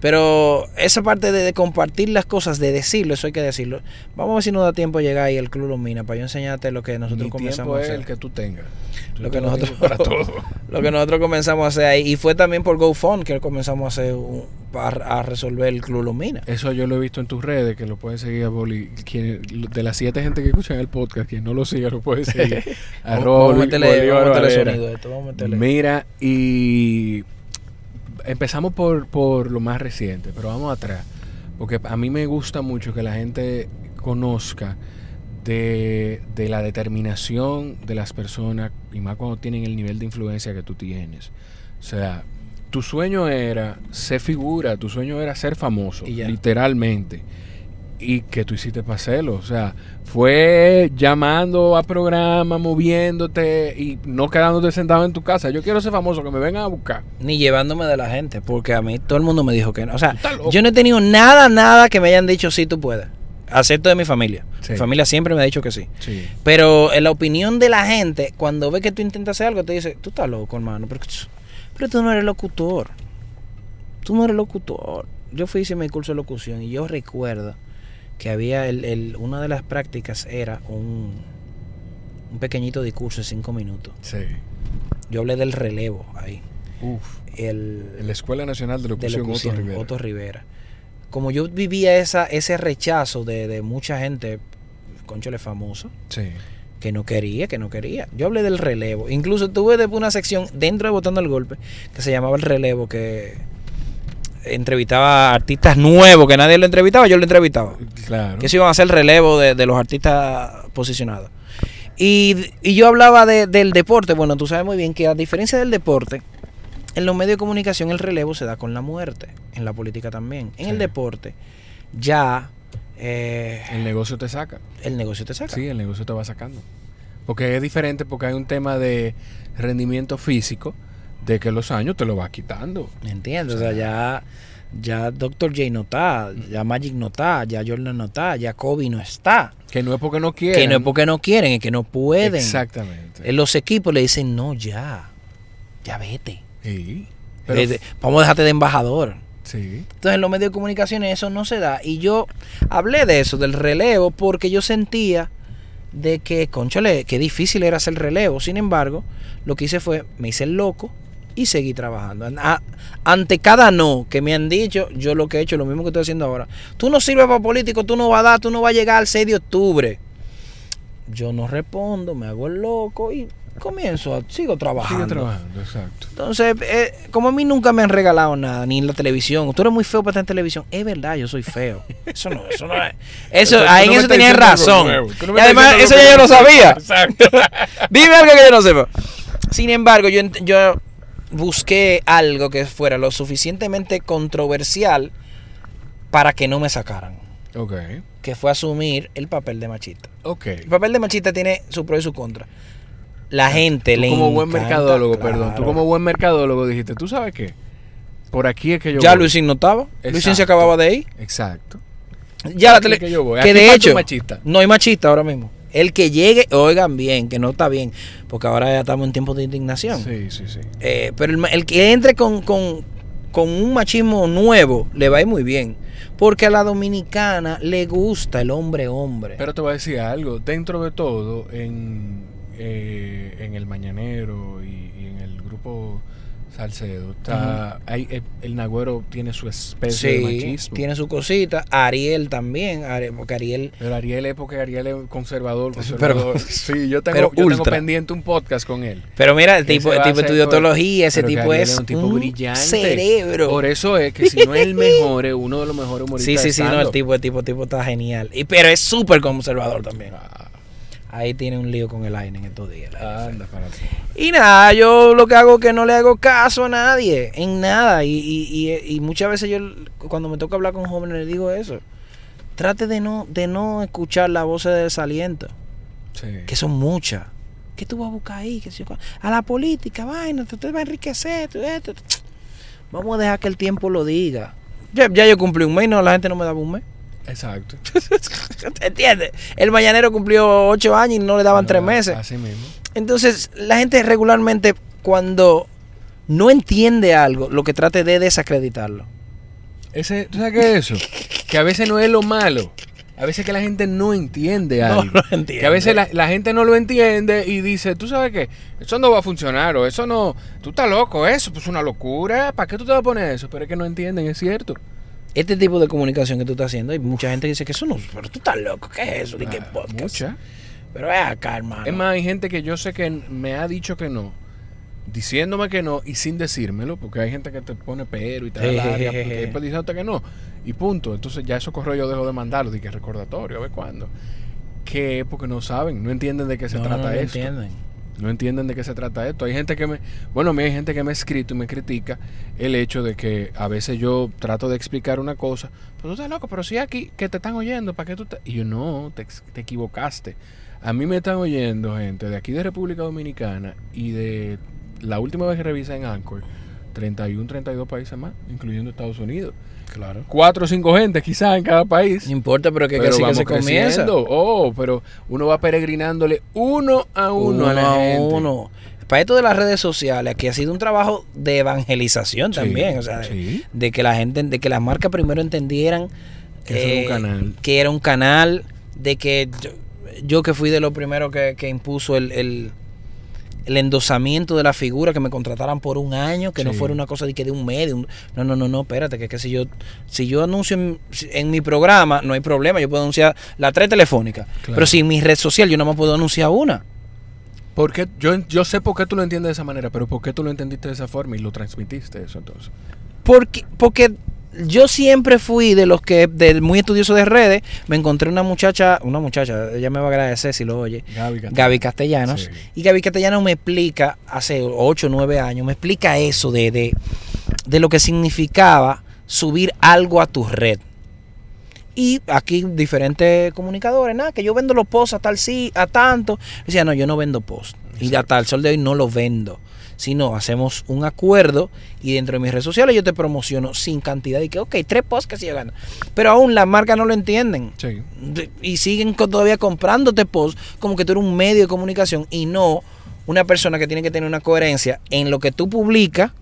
Pero esa parte de, compartir las cosas, de decirlo, eso hay que decirlo. Vamos a ver si nos da tiempo llegar ahí al Club Lumina para yo enseñarte lo que nosotros comenzamos a hacer. el que tú tengas. lo que nosotros para [LAUGHS] todo. lo que nosotros comenzamos a hacer ahí y fue también por GoFund que comenzamos a hacer a, resolver el Club Lumina. Eso yo lo he visto en tus redes que lo puedes seguir a Boli. de las siete gente que escuchan el podcast, quien no lo siga lo puede seguir. [LAUGHS] vamos, a meterle, vamos a meterle sonido esto, vamos a meterle. Mira y empezamos por, por lo más reciente, pero vamos atrás. Porque a mí me gusta mucho que la gente conozca de, de, la determinación de las personas, y más cuando tienen el nivel de influencia que tú tienes. O sea, tu sueño era ser figura, tu sueño era ser famoso, literalmente y que tú hiciste para hacerlo. O sea, fue llamando a programa, moviéndote y no quedándote sentado en tu casa. Yo quiero ser famoso, que me vengan a buscar. Ni llevándome de la gente, porque a mí todo el mundo me dijo que no. O sea, yo no he tenido nada, nada que me hayan dicho sí, tú puedes. Acepto de mi familia. Mi familia siempre me ha dicho que sí. Pero en la opinión de la gente, cuando ve que tú intentas hacer algo, te dice, tú estás loco, hermano. Pero, pero tú no eres locutor. Tú no eres locutor. Yo fui hice mi curso de locución y yo recuerdo que había el, el, una de las prácticas era un, un pequeñito discurso de cinco minutos. Sí. Yo hablé del relevo ahí. Uf. El, la Escuela Nacional de Locución, Otto, Rivera. Como yo vivía esa, ese rechazo de, de mucha gente, conchole famoso, sí. que no quería, que no quería. Yo hablé del relevo. Incluso tuve una sección dentro de Botando el Golpe que se llamaba el relevo, que entrevistaba a artistas nuevos que nadie lo entrevistaba, yo lo entrevistaba. Claro. Que se iban a hacer relevo de, los artistas posicionados. Y, yo hablaba del deporte. Bueno, tú sabes muy bien que a diferencia del deporte, en los medios de comunicación el relevo se da con la muerte. En la política también. En el deporte, ya. Eh, el negocio te saca. El negocio te saca. Sí, el negocio te va sacando. Porque es diferente, porque hay un tema de rendimiento físico de que los años te lo va quitando. Entiendo, o sea, ya, ya Dr. J no está, ya Magic no está, ya Jordan no está, ya Kobe no está. Que no es porque no quieren. Que no es porque no quieren, es que no pueden. Exactamente. En los equipos le dicen, no, ya, ya vete. Sí. vamos a dejarte de embajador. Sí. Entonces en los medios de comunicación eso no se da. Y yo hablé de eso, del relevo, porque yo sentía de que, conchale, qué difícil era hacer relevo. Sin embargo, lo que hice fue, me hice el loco, y seguir trabajando. ante cada no que me han dicho, yo lo que he hecho es lo mismo que estoy haciendo ahora. Tú no sirves para político, tú no vas a dar, tú no vas a llegar al 6 de octubre. Yo no respondo, me hago el loco y comienzo, sigo trabajando. Sigo trabajando, exacto. Entonces, eh, como a mí nunca me han regalado nada, ni en la televisión. Tú eres muy feo para estar en televisión. Es verdad, yo soy feo. Eso no, eso no es. Eso, ahí en eso tenías razón. y además, eso ya yo lo sabía. Exacto. [LAUGHS] Dime algo que yo no sepa. Sin embargo, yo, yo busqué algo que fuera lo suficientemente controversial para que no me sacaran. Ok. Que fue asumir el papel de machista. Ok. El papel de machista tiene su pro y su contra. la gente tú le como buen mercadólogo, perdón, tú como buen mercadólogo dijiste, ¿tú sabes qué? Por aquí es que yo Ya voy". Luisín no estaba. Luisín se Exacto. acababa de ir. Exacto. Ya la tele... es que yo voy. Que de hecho, machista. no hay machista ahora mismo. El que llegue, oigan bien, que no está bien, porque ahora ya estamos en tiempos de indignación. Sí, sí, sí. Eh, pero el, el que entre con, con, con un machismo nuevo le va a ir muy bien. Porque a la dominicana le gusta el hombre hombre. Pero te voy a decir algo, dentro de todo, en, eh, en el Mañanero y, y en el grupo Salcedo, está, hay, el, el Nagüero tiene su especie de sí, machismo. tiene su cosita. Ariel también, Ari- porque Ariel... Pero Ariel es porque Ariel es conservador, Pero- [LAUGHS] sí, yo tengo, yo tengo pendiente un podcast con él. Pero mira, el tipo, el tipo estudió teología, ese tipo Ariel es un tipo brillante. cerebro. Por eso es que si no es el [LAUGHS] mejor, es uno de los mejores Sí, humoristas. sí, de sí, no, el tipo, el tipo, el tipo está genial. Y, pero es súper conservador también. Ah, Ahí tiene un lío con el aire en estos días. anda para. Y nada, yo lo que hago es que no le hago caso a nadie, en nada. Y, y, y, y muchas veces yo, cuando me toca hablar con jóvenes, les digo eso. Trate de no, de no escuchar las voces de desaliento, Sí. que son muchas. ¿Qué tú vas a buscar ahí? ¿Qué a la política, vaina, te, te va a enriquecer. tú esto. Vamos a dejar que el tiempo lo diga. Ya, ya yo cumplí un mes, no, la gente no me daba un mes. Exacto. ¿Te [LAUGHS] entiendes? El mañanero cumplió ocho años y no le daban tres Ah, meses. Así mismo. Entonces, la gente regularmente cuando no entiende algo, lo que trate de desacreditarlo. Ese, ¿Tú sabes qué es eso? Que a veces no es lo malo. A veces que la gente no entiende No algo. lo entiende. Que a veces la, la gente no lo entiende y dice, tú sabes qué, eso no va a funcionar o eso no, tú estás loco, eso pues es una locura, ¿para qué tú te vas a poner eso? Pero es que no entienden, es cierto. Este tipo de comunicación que tú estás haciendo, hay mucha gente que dice que eso no, pero tú estás loco, ¿qué es eso? ¿De qué Ah, podcast? mucha. Pero es acá, hermano. Es más, hay gente que yo sé que me ha dicho que no, diciéndome que no y sin decírmelo, porque hay gente que te pone pero y te da larga, diciéndote que no, y punto. Entonces ya esos correos yo dejo de mandarlos, de que recordatorio, a ver cuándo. Que porque no saben, no entienden de qué se no, trata no, no esto. entienden. No entienden de qué se trata esto. Hay gente que me, bueno, hay gente que me ha escrito y me critica el hecho de que a veces yo trato de explicar una cosa, pero tú estás loco, pero si aquí que te están oyendo, ¿para qué tú te-?" Y yo no, te, te equivocaste. A mí me están oyendo gente de aquí de República Dominicana y de la última vez que revisé en Anchor, 31, 32 países más, incluyendo Estados Unidos. Claro. Cuatro o cinco gente quizás en cada país. No importa, pero que, que Pero así que se comienza. Oh, pero uno va peregrinándole uno a uno, a la gente. uno. Para esto de las redes sociales, aquí ha sido un trabajo de evangelización Sí, también. O sea, de- sí. de que la gente, de que las marcas primero entendieran Que era un eh, canal. que era un canal, de que yo, yo que fui de los primeros que, que impuso el, el, el endosamiento de la figura, que me contrataran por un año, que no fuera una cosa de que de un mes, de un- no, no, no, no, espérate, que, que si yo si yo anuncio en, en mi programa, no hay problema, yo puedo anunciar las tres telefónicas, Claro. pero si en mi red social yo no me puedo anunciar una. Porque yo, yo sé por qué tú lo entiendes de esa manera, pero por qué tú lo entendiste de esa forma y lo transmitiste eso entonces. Porque, porque yo siempre fui de los que, del muy estudioso de redes, me encontré una muchacha, una muchacha, ella me va a agradecer si lo oye, Gaby, Castellano. Gaby Castellanos. Sí. Y Gaby Castellanos me explica, hace 8 o 9 años, me explica eso de, de, de lo que significaba subir algo a tu red. Y aquí diferentes comunicadores, nada, que yo vendo los posts a tal sí, a tanto. Decía, no, yo no vendo posts. Y hasta el sol de hoy no los vendo. Sino hacemos un acuerdo y dentro de mis redes sociales yo te promociono sin cantidad. Y que, ok, tres posts que se llegan. Pero aún las marcas no lo entienden. Sí. Y siguen todavía comprándote post como que tú eres un medio de comunicación y no una persona que tiene que tener una coherencia en lo que tú publicas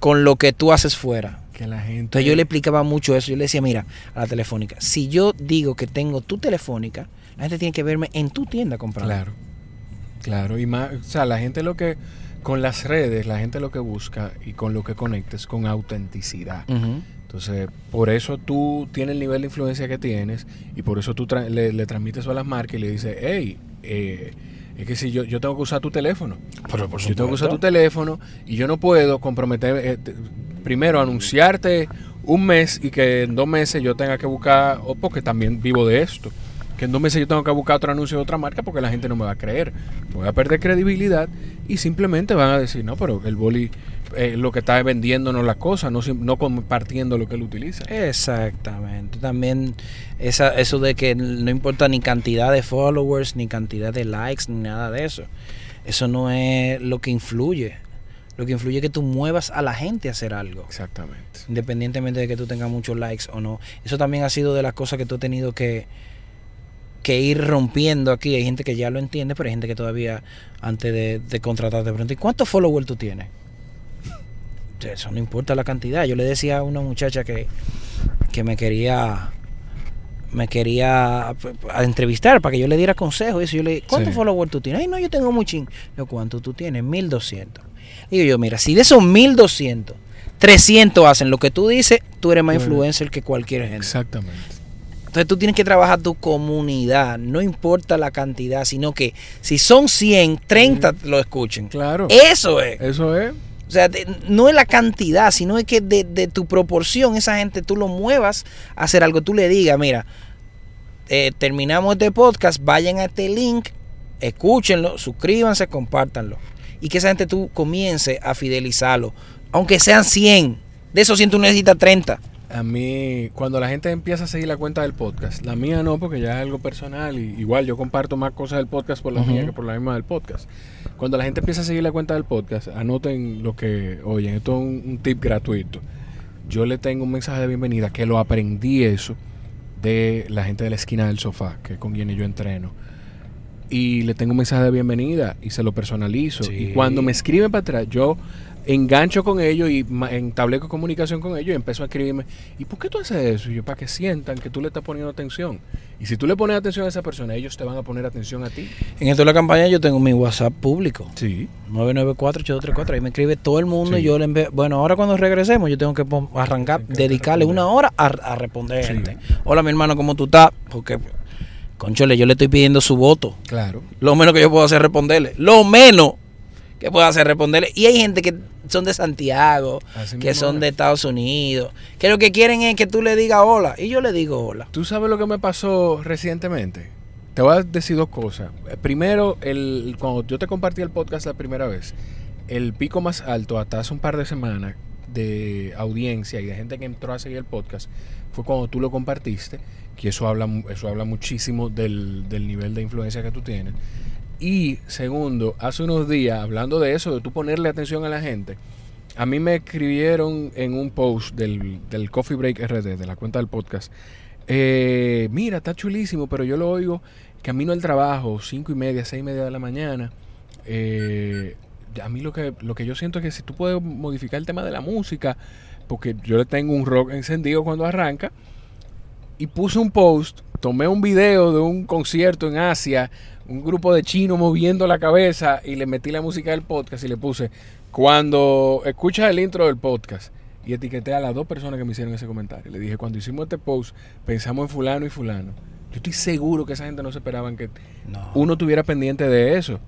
con lo que tú haces fuera. Que la gente. Entonces yo le explicaba mucho eso. Yo le decía, mira, a la telefónica, si yo digo que tengo tu telefónica, la gente tiene que verme en tu tienda comprando. Claro. Claro. Y más, o sea, la gente lo que. Con las redes, la gente lo que busca y con lo que conectes con autenticidad. Entonces, por eso tú tienes el nivel de influencia que tienes y por eso tú tra- le, le transmites eso a las marcas y le dices, hey, eh, es que si yo, yo tengo que usar tu teléfono. Pero por Yo tengo que usar tu teléfono y yo no puedo comprometer, eh, primero anunciarte un mes y que en dos meses yo tenga que buscar, o porque también vivo de esto, que en dos meses yo tengo que buscar otro anuncio de otra marca porque la gente no me va a creer. Voy a perder credibilidad y simplemente van a decir, no, pero el boli eh, lo que está vendiéndonos la cosa, no, no compartiendo lo que él utiliza. Exactamente. También esa, eso de que no importa ni cantidad de followers, ni cantidad de likes, ni nada de eso. Eso no es lo que influye. Lo que influye es que tú muevas a la gente a hacer algo. Exactamente. Independientemente de que tú tengas muchos likes o no. Eso también ha sido de las cosas que tú has tenido que, que ir rompiendo aquí. Hay gente que ya lo entiende, pero hay gente que todavía, antes de, de contratarte, pregunta, ¿y cuántos followers tú tienes? Eso no importa la cantidad. Yo le decía a una muchacha que, que me quería me quería entrevistar para que yo le diera consejos. Eso yo le ¿cuántos followers tú tienes? Ay, no, yo tengo muchín. Yo, ¿cuánto tú tienes? 1200. Digo yo, mira, si de esos 1200, 300 hacen lo que tú dices, tú eres más influencer que cualquier gente. Exactamente. Entonces tú tienes que trabajar tu comunidad, no importa la cantidad, sino que si son 100, 30 lo escuchen. Claro. Eso es. Eso es. O sea, no es la cantidad, sino es que de, de, tu proporción, esa gente tú lo muevas a hacer algo. Tú le digas, mira, eh, terminamos este podcast, vayan a este link, escúchenlo, suscríbanse, compártanlo. Y que esa gente tú comience a fidelizarlo. Aunque sean 100, de esos 100 tú necesitas 30. A mí, cuando la gente empieza a seguir la cuenta del podcast, la mía no, porque ya es algo personal. Y igual yo comparto más cosas del podcast por la mía que por la misma del podcast. Cuando la gente empieza a seguir la cuenta del podcast, anoten lo que oyen. Esto es un, tip gratuito. Yo le tengo un mensaje de bienvenida que lo aprendí eso de la gente de la esquina del sofá, que es con quienes yo entreno. Y le tengo un mensaje de bienvenida y se lo personalizo. Y cuando me escriben para atrás, yo engancho con ellos y entablé comunicación con ellos y empezó a escribirme, ¿y por qué tú haces eso? Y yo, para que sientan que tú le estás poniendo atención. Y si tú le pones atención a esa persona, ellos te van a poner atención a ti. En esto de la campaña yo tengo mi WhatsApp público. Sí. 994-8234. Ahí me escribe todo el mundo y yo le envío. Bueno, ahora cuando regresemos, yo tengo que arrancar, dedicarle una hora a, responder gente. Hola, mi hermano, ¿cómo tú estás? Porque, conchole, yo le estoy pidiendo su voto. Claro. Lo menos que yo puedo hacer es responderle. Lo menos que puedo hacer responderle. Y hay gente que son de Santiago, que son de Estados Unidos, que lo que quieren es que tú le digas hola. Y yo le digo hola. ¿Tú sabes lo que me pasó recientemente? Te voy a decir dos cosas. Primero, el, cuando yo te compartí el podcast la primera vez, el pico más alto hasta hace un par de semanas de audiencia y de gente que entró a seguir el podcast fue cuando tú lo compartiste, que eso habla, eso habla muchísimo del, del nivel de influencia que tú tienes. Y segundo, hace unos días, hablando de eso, de tú ponerle atención a la gente, a mí me escribieron en un post del, Coffee Break RD, de la cuenta del podcast, eh, mira, está chulísimo, pero yo lo oigo camino al trabajo, cinco y media, seis y media de la mañana. Eh, a mí lo que, lo que yo siento es que si tú puedes modificar el tema de la música, porque yo le tengo un rock encendido cuando arranca, y puse un post, tomé un video de un concierto en Asia un grupo de chinos moviendo la cabeza y le metí la música del podcast y le puse, cuando escuchas el intro del podcast, y etiqueté a las dos personas que me hicieron ese comentario. Le dije, cuando hicimos este post, pensamos en fulano y fulano. Yo estoy seguro que esa gente no se esperaban que uno tuviera pendiente de eso.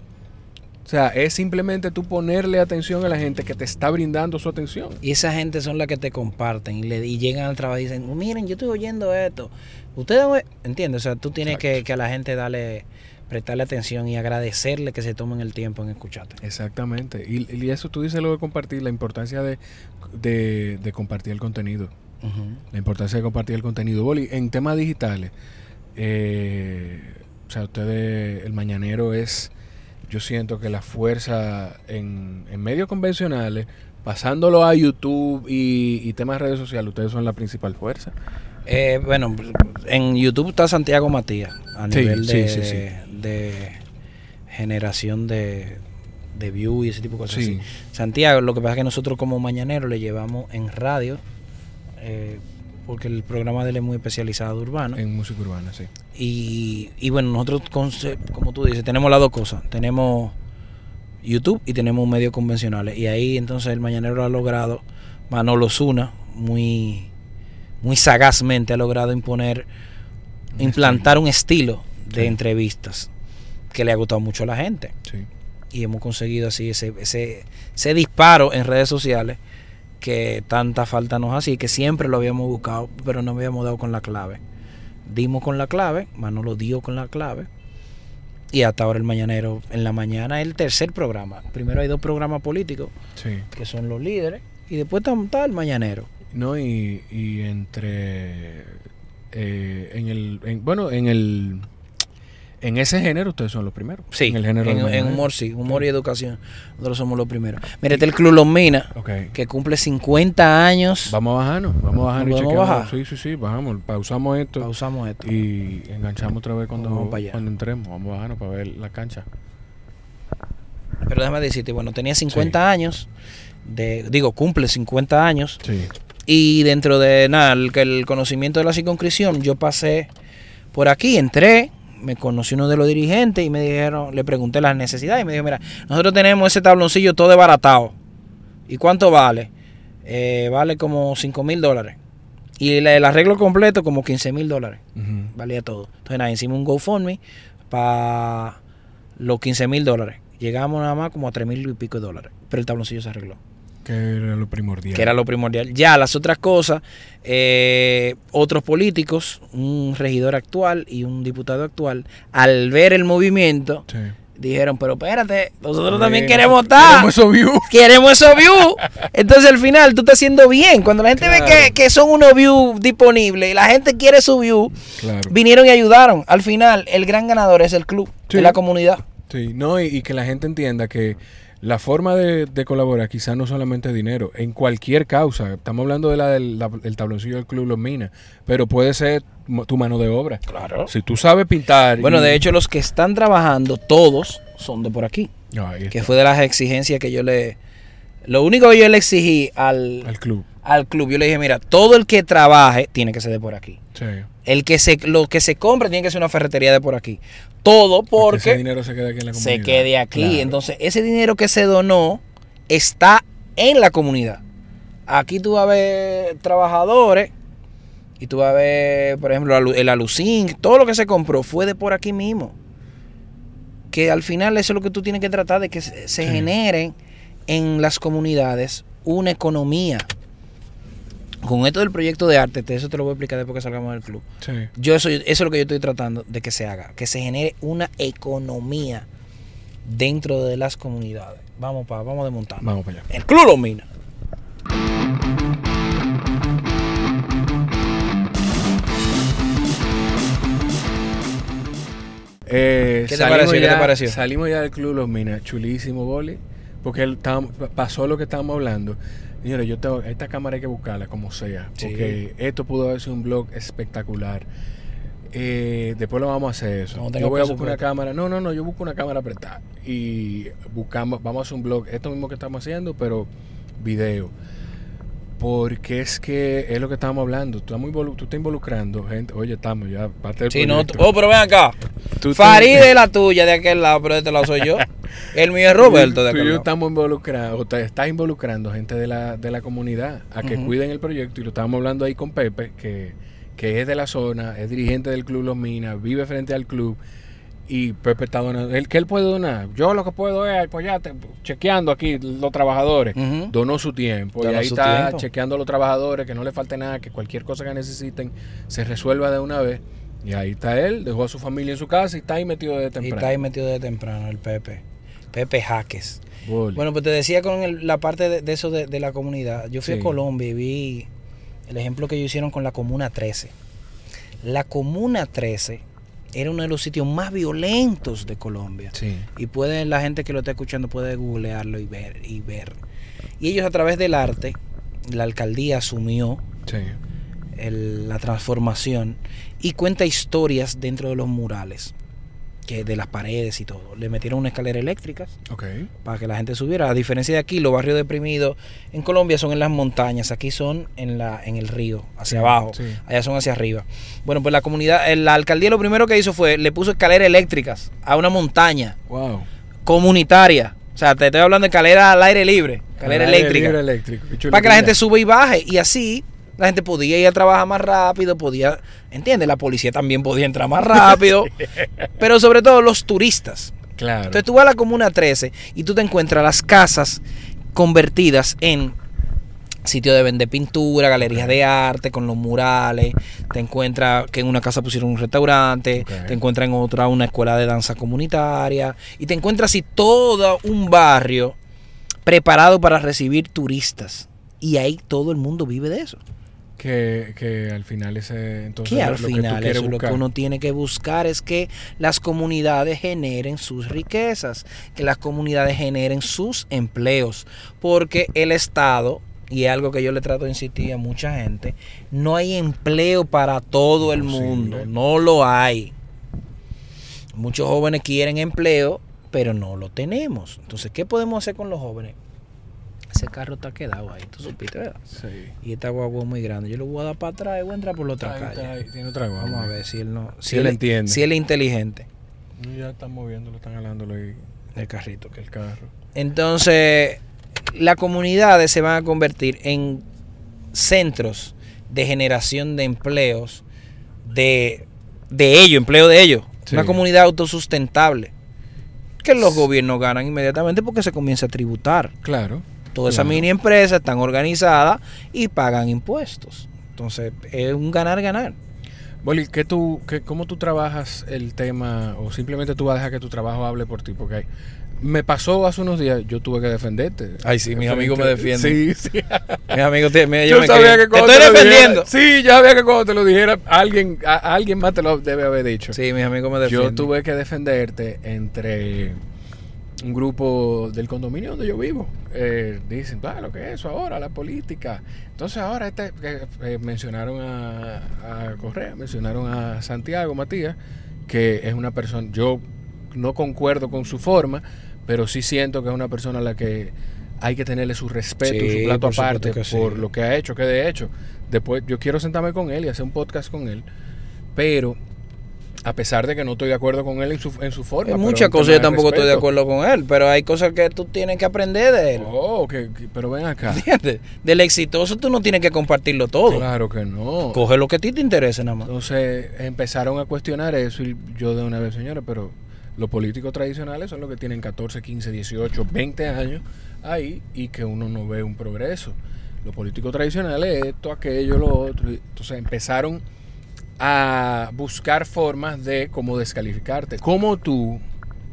O sea, es simplemente tú ponerle atención a la gente que te está brindando su atención. Y esa gente son las que te comparten y, le, llegan al trabajo y dicen, miren, yo estoy oyendo esto. Ustedes, ¿entiendes? O sea, tú tienes que, que, a la gente darle prestarle atención y agradecerle que se tomen el tiempo en escucharte. Exactamente. Y, eso tú dices lo de compartir, la importancia de, de, compartir el contenido. La importancia de compartir el contenido. Boli, en temas digitales, eh, o sea, ustedes, el mañanero es, yo siento que la fuerza en, en medios convencionales, pasándolo a YouTube y, y temas de redes sociales, ustedes son la principal fuerza. Eh, bueno, en YouTube está Santiago Matías a nivel de, generación de, de view y ese tipo de cosas. Santiago, lo que pasa es que nosotros como mañanero le llevamos en radio, eh, porque el programa de él es muy especializado urbano. En música urbana, sí. Y, y bueno, nosotros, como tú dices, tenemos las dos cosas. Tenemos YouTube y tenemos medios convencionales. Y ahí entonces el mañanero ha logrado, Manolo Zuna, muy muy sagazmente ha logrado imponer, implantar un estilo de entrevistas que le ha gustado mucho a la gente. Y hemos conseguido así ese, ese, ese disparo en redes sociales que tanta falta nos hacía y que siempre lo habíamos buscado, pero no habíamos dado con la clave. Dimos con la clave, Manolo dio con la clave Y hasta ahora el mañanero, en la mañana, el tercer programa. Primero hay dos programas políticos, que son los líderes, y después está el mañanero. No, y, y entre. Eh, en el. bueno, en el en ese género ustedes son los primeros. Sí, en el género en, humor sí, humor y educación. Nosotros somos los primeros. Mire, este el Club Los Minas, que cumple 50 años. Vamos a bajarnos, vamos a bajarnos y bajar? Sí, sí, sí, bajamos, pausamos esto. Pausamos esto. Y enganchamos otra vez cuando, cuando entremos. Vamos a bajarnos para ver la cancha. Pero déjame decirte, bueno, tenía 50 años, de, digo, cumple 50 años. Sí. Y dentro de nada, el, el conocimiento de la circunscripción, yo pasé por aquí, entré, me conoció uno de los dirigentes y me dijeron, le pregunté las necesidades y me dijo, mira, nosotros tenemos ese tabloncillo todo desbaratado. ¿Y cuánto vale? Eh, vale como 5 mil dólares. Y el, arreglo completo como 15 mil dólares. Valía todo. Entonces nada, hicimos un GoFundMe para los 15 mil dólares. Llegamos nada más como a 3 mil y pico de dólares. Pero el tabloncillo se arregló. Que era lo primordial. Que era lo primordial. Ya las otras cosas, eh, otros políticos, un regidor actual y un diputado actual, al ver el movimiento, dijeron, pero espérate, nosotros también queremos estar. [LAUGHS] Queremos esos views. Queremos esos views. Entonces al final tú estás haciendo bien. Cuando la gente ve que, que, son unos views disponibles y la gente quiere su view, vinieron y ayudaron. Al final el gran ganador es el club, es la comunidad. Sí, no, y que la gente entienda que la forma de, colaborar quizás no solamente dinero, en cualquier causa. Estamos hablando de la del, tabloncillo del Club Los Minas, pero puede ser tu mano de obra. Claro. Si tú sabes pintar. Bueno, de hecho, los que están trabajando, todos son de por aquí. que fue de las exigencias que yo le. Lo único que yo le exigí al, al club. Al club, yo le dije, mira, todo el que trabaje tiene que ser de por aquí. Sí. El que se, lo que se compre tiene que ser una ferretería de por aquí. Todo porque, ese dinero se quede aquí en la comunidad. Se quede aquí. Entonces, ese dinero que se donó está en la comunidad. Aquí tú vas a ver trabajadores y tú vas a ver, por ejemplo, el alucín, todo lo que se compró fue de por aquí mismo. Que al final eso es lo que tú tienes que tratar de que se, generen en las comunidades una economía con esto del proyecto de arte, eso te lo voy a explicar después que salgamos del club. Yo eso, eso es lo que yo estoy tratando de que se haga, que se genere una economía dentro de las comunidades. Vamos para, vamos de montar. Vamos para allá. El club lo mina. Eh, ¿Qué, te pareció, ¿Qué te pareció? Salimos ya del Club Los Minas, chulísimo boli, porque pasó lo que estábamos hablando. Señores, yo tengo, esta cámara hay que buscarla como sea, porque esto pudo haber sido un blog espectacular. Eh, después lo vamos a hacer eso. yo voy a buscar una cámara. No, no, no, yo busco una cámara apretada y buscamos, vamos a hacer un blog, esto mismo que estamos haciendo, pero video. Porque es que es lo que estamos hablando. Tú, estás, involucrando gente. Oye, estamos ya. Parte del sí, no, oh, pero ven acá. Farid la tuya de aquel lado, pero de este lado soy yo. El mío es Roberto de aquel lado. estamos involucrados. O estás involucrando gente de la, de la comunidad a que cuiden el proyecto. Y lo estábamos hablando ahí con Pepe, que, que es de la zona, es dirigente del Club Los Minas, vive frente al club y Pepe está donando. ¿El, ¿Qué él puede donar? Yo lo que puedo es apoyarte, chequeando aquí los trabajadores. Donó su tiempo. y ahí está chequeando a los trabajadores, que no le falte nada, que cualquier cosa que necesiten se resuelva de una vez. Y ahí está él, dejó a su familia en su casa y está ahí metido de temprano. Y está ahí metido de temprano el Pepe. Pepe Jaques. Bueno, pues te decía con la parte de, eso de, la comunidad. Yo fui a Colombia y vi el ejemplo que ellos hicieron con la Comuna 13. La Comuna 13 era uno de los sitios más violentos de Colombia. Y puede, la gente que lo está escuchando puede googlearlo y ver, y ver. Y ellos a través del arte, la alcaldía asumió la transformación y cuenta historias dentro de los murales de las paredes y todo. Le metieron una escalera eléctrica para que la gente subiera. A diferencia de aquí, los barrios deprimidos en Colombia son en las montañas, aquí son en, la, en el río, hacia abajo, allá son hacia arriba. Bueno, pues la comunidad, eh, la alcaldía lo primero que hizo fue, le puso escaleras eléctricas a una montaña comunitaria. O sea, te estoy hablando de escalera al aire libre, escalera eléctrica. para que la gente sube y baje. Y así la gente podía ir a trabajar más rápido, podía, ¿entiendes? La policía también podía entrar más rápido, [LAUGHS] pero sobre todo los turistas. Claro. Entonces tú vas a la Comuna 13 y tú te encuentras las casas convertidas en sitio de vender pintura, galerías de arte con los murales, te encuentras que en una casa pusieron un restaurante, te encuentras en otra una escuela de danza comunitaria y te encuentras así todo un barrio preparado para recibir turistas y ahí todo el mundo vive de eso. Que, al final ese entonces que al final lo que uno tiene que buscar es que las comunidades generen sus riquezas, que las comunidades generen sus empleos, porque el Estado y es algo que yo le trato de insistir a mucha gente, no hay empleo para todo el mundo, no lo hay. Muchos jóvenes quieren empleo, pero no lo tenemos. Entonces, ¿qué podemos hacer con los jóvenes? Ese carro está quedado ahí, tú supiste, ¿verdad? Sí. Y esta guagua es muy grande. Yo lo voy a dar para atrás y voy a entrar por la otra calle. tiene otra guagua. Vamos a ver si él no. Si, él, entiende. Si él es inteligente. Ya están moviéndolo, están jalándolo ahí. El carrito. Que el carro. Entonces, las comunidades se van a convertir en centros de generación de empleos de, de ellos, empleo de ellos. Una comunidad autosustentable. Que los gobiernos ganan inmediatamente porque se comienza a tributar. Claro. Todas esas mini empresas están organizadas y pagan impuestos. Entonces, es un ganar-ganar. Boli, ¿qué tú, qué, ¿cómo tú trabajas el tema o simplemente tú vas a dejar que tu trabajo hable por ti? Porque hay, me pasó hace unos días, yo tuve que defenderte. Ay, sí, mis amigos me defienden. Sí, sí. [LAUGHS] Mis amigos te, me, yo, sabía que cuando te estoy defendiendo. sí, yo sabía que cuando te lo dijera, alguien, alguien más te lo debe haber dicho. Sí, mis amigos me defienden. Yo tuve que defenderte entre un grupo del condominio donde yo vivo. Eh, dicen, ah, lo que es eso ahora, la política. Entonces ahora este, eh, mencionaron a, a Correa, mencionaron a Santiago Matías, que es una persona, yo no concuerdo con su forma, pero sí siento que es una persona a la que hay que tenerle su respeto y su plato aparte por lo que ha hecho, que de hecho, después yo quiero sentarme con él y hacer un podcast con él, pero a pesar de que no estoy de acuerdo con él en su, en su forma. En muchas cosas yo tampoco estoy de acuerdo con él, pero hay cosas que tú tienes que aprender de él. Oh, pero ven acá. [LAUGHS] Del exitoso tú no tienes que compartirlo todo. Claro que no. Coge lo que a ti te interese nada más. Entonces empezaron a cuestionar eso y yo de una vez, señores, pero los políticos tradicionales son los que tienen 14, 15, 18, 20 años ahí y que uno no ve un progreso. Los políticos tradicionales, esto, aquello, lo otro. Entonces empezaron a buscar formas de cómo descalificarte. ¿Cómo tú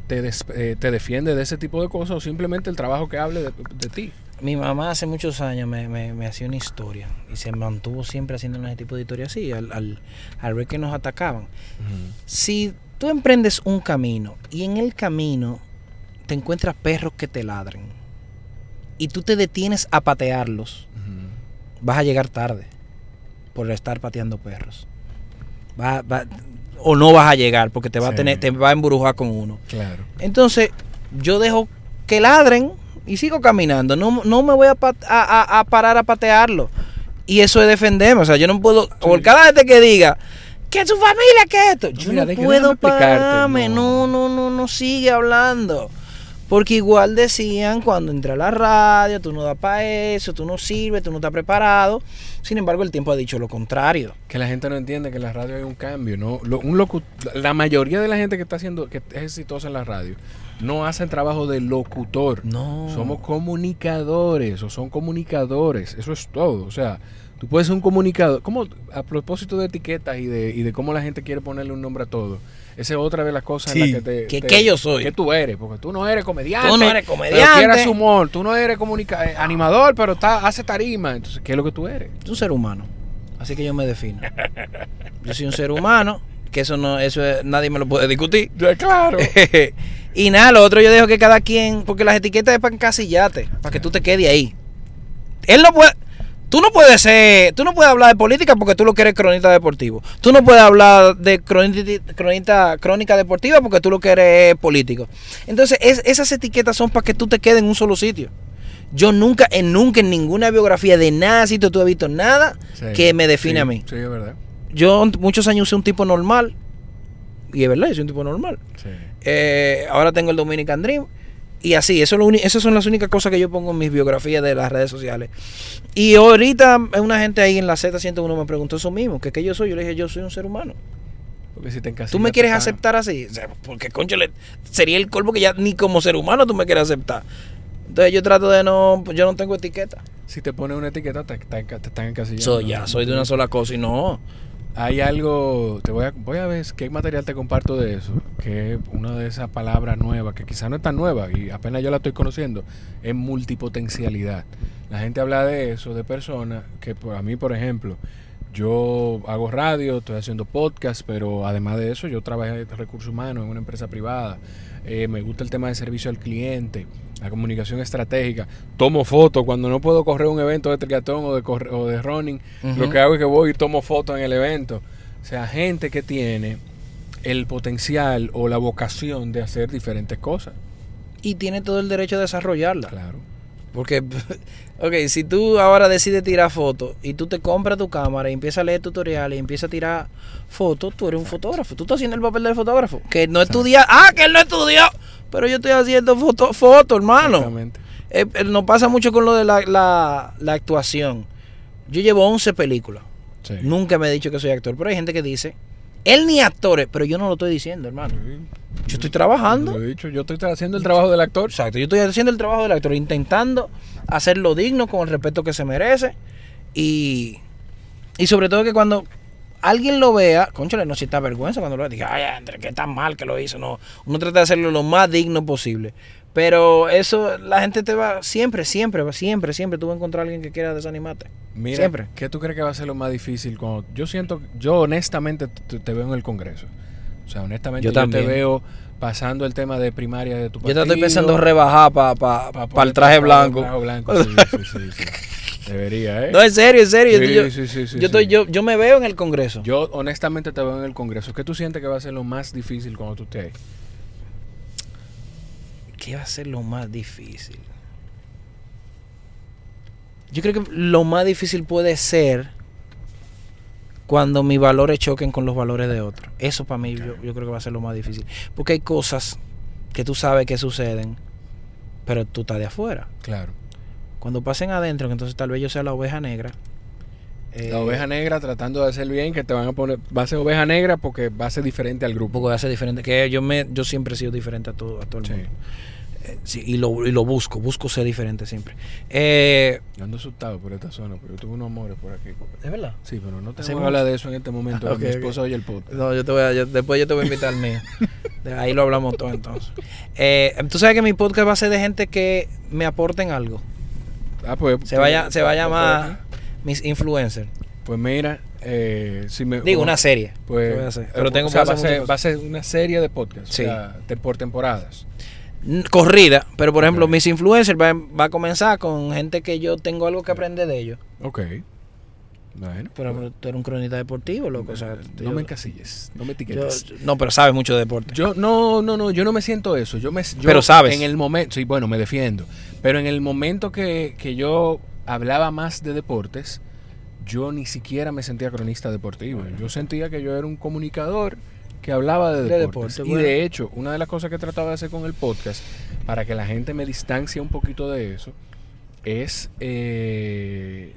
te, eh, te defiendes de ese tipo de cosas o simplemente el trabajo que hable de, ti? Mi mamá hace muchos años me, me, hacía una historia y se mantuvo siempre haciendo ese tipo de historias así, al, al, ver que nos atacaban. Si Tú emprendes un camino y en el camino te encuentras perros que te ladren y tú te detienes a patearlos, vas a llegar tarde por estar pateando perros. O no vas a llegar porque te va a tener, te va a embrujar con uno. Claro. Entonces, yo dejo que ladren y sigo caminando. No, no me voy a, a, parar a patearlo. Y eso es defenderme. O sea, yo no puedo. Por cada vez que diga, que su familia, que esto. Yo no puedo pararme, no. no, no, no, sigue hablando. Porque igual decían cuando entré a la radio, tú no das para eso, tú no sirves, tú no estás preparado. Sin embargo, el tiempo ha dicho lo contrario. Que la gente no entiende que en la radio hay un cambio, ¿no? un la mayoría de la gente que está haciendo, que es exitosa en la radio, no hacen trabajo de locutor. No. Somos comunicadores o son comunicadores. Eso es todo. O sea, Tú puedes ser un comunicador. Como a propósito de etiquetas y de, y de cómo la gente quiere ponerle un nombre a todo. Esa es otra de las cosas en las que te. ¿Qué, yo soy? Que tú eres. Porque tú no eres comediante. Tú no eres comediante. Pero quieres humor. Tú no eres eh, animador, pero está, hace tarima. Entonces, ¿qué es lo que tú eres? Tú un ser humano. Así que yo me defino. yo soy un ser humano. Que eso no, eso nadie me lo puede discutir. [LAUGHS] claro. [LAUGHS] y nada, lo otro yo dejo que cada quien. Porque las etiquetas es para encasillarte. Para que tú te quedes ahí. Él no puede. Tú no puedes ser, tú no puedes hablar de política porque tú lo quieres cronista deportivo. Tú no puedes hablar de cronista, crónica deportiva porque tú lo quieres político. Entonces, esas etiquetas son para que tú te quedes en un solo sitio. Yo nunca, en nunca en ninguna biografía de nada, si tú, has visto nada que me define a mí. Sí, es verdad. Yo muchos años usé un tipo normal. Y es verdad, yo soy un tipo normal. Eh, ahora tengo el Dominican Dream. Y así, eso lo esas son las únicas cosas que yo pongo en mis biografías de las redes sociales. Y ahorita una gente ahí en la Z101 me preguntó eso mismo, que qué yo soy. Yo le dije, yo soy un ser humano. Porque si te ¿Tú me quieres aceptar así? porque, concho, sería el colmo que ya ni como ser humano tú me quieres aceptar. Entonces yo trato de no, yo no tengo etiqueta. si te pones una etiqueta, te, te, te están encasillando. Soy ya, soy de una sola cosa y no. Hay algo, te voy a, voy a ver qué material te comparto de eso, que una de esas palabras nuevas, que quizás no es tan nueva y apenas yo la estoy conociendo, es multipotencialidad. La gente habla de eso, de personas que a mí, por ejemplo, yo hago radio, estoy haciendo podcast, pero además de eso yo trabajo en recursos humanos en una empresa privada. Eh, me gusta el tema de servicio al cliente, la comunicación estratégica. Tomo fotos cuando no puedo correr un evento de triatlón o de, o de running. Lo que hago es que voy y tomo fotos en el evento. O sea, gente que tiene el potencial o la vocación de hacer diferentes cosas. Y tiene todo el derecho a desarrollarla. Claro. Porque, [LAUGHS] ok, si tú ahora decides tirar fotos y tú te compras tu cámara y empiezas a leer tutoriales y empiezas a tirar fotos, tú eres un fotógrafo. Tú estás haciendo el papel del fotógrafo. Que no estudia. Ah, que él no estudió. Pero yo estoy haciendo fotos, foto, hermano. Exactamente. Eh, eh, nos pasa mucho con lo de la, la, actuación. Yo llevo 11 películas. Nunca me he dicho que soy actor, pero hay gente que dice, él ni actor, pero yo no lo estoy diciendo, hermano. Yo estoy trabajando. Lo he dicho, yo estoy haciendo el trabajo del actor. Exacto, yo estoy haciendo el trabajo del actor, intentando hacerlo digno, con el respeto que se merece. Y, y sobre todo que cuando alguien lo vea, conchale, no sienta vergüenza cuando lo vea. Diga, ay, André, qué tan mal que lo hizo. No, uno trata de hacerlo lo más digno posible. Pero eso, la gente te va, siempre, siempre, siempre, siempre tú vas a encontrar a alguien que quiera desanimarte. Mira, siempre. ¿qué tú crees que va a ser lo más difícil? Cuando, yo siento, yo honestamente te veo en el Congreso. O sea, honestamente yo, te veo pasando el tema de primaria de tu partido. Yo te estoy pensando rebajar para pa, pa, el traje blanco. blanco sí, sí, sí, Debería, ¿eh? No, en serio, en serio. yo, yo, estoy, yo, yo me veo en el Congreso. Yo honestamente te veo en el Congreso. ¿Qué tú sientes que va a ser lo más difícil cuando tú estés ahí? ¿Qué va a ser lo más difícil? Yo creo que lo más difícil puede ser cuando mis valores choquen con los valores de otros. Eso para mí yo, creo que va a ser lo más difícil. Porque hay cosas que tú sabes que suceden, pero tú estás de afuera. Claro. Cuando pasen adentro, que entonces tal vez yo sea la oveja negra. La eh, oveja negra tratando de hacer bien, que te van a poner, va a ser oveja negra porque va a ser diferente al grupo. Porque va a ser diferente, que yo me, yo siempre he sido diferente a todo, a todo el mundo. Eh, y, lo, y lo busco, busco ser diferente siempre. Eh, yo ando asustado por esta zona, pero yo tuve unos amores por aquí. ¿Es verdad? Sí, pero no tengo que hablar de eso en este momento. mi esposa oye el podcast. No, yo te voy a, después yo te voy a invitar al mío. [LAUGHS] ahí lo hablamos todo entonces. Eh, Tú sabes que mi podcast va a ser de gente que me aporten algo. Ah, pues. Se, vaya, se va a llamar mis influencers. Pues mira, eh, si me, Digo, una serie. Pues, pero tengo va, a ser, va a ser una serie de podcasts. Sí. O sea, por temporadas corrida, pero por ejemplo, mis influencers va, a comenzar con gente que yo tengo algo que aprender de ellos. Ok. Bueno, pero, tú eres un cronista deportivo, loco. O sea, no me encasilles, no me etiquetes. no, pero sabes mucho de deporte. Yo no, no, no, yo no me siento eso. Yo me, pero sabes. En el momento, sí, bueno, me defiendo. Pero en el momento que, que yo hablaba más de deportes, yo ni siquiera me sentía cronista deportivo. Yo sentía que yo era un comunicador que hablaba de, deportes. y de hecho, una de las cosas que he tratado de hacer con el podcast, para que la gente me distancie un poquito de eso, es eh,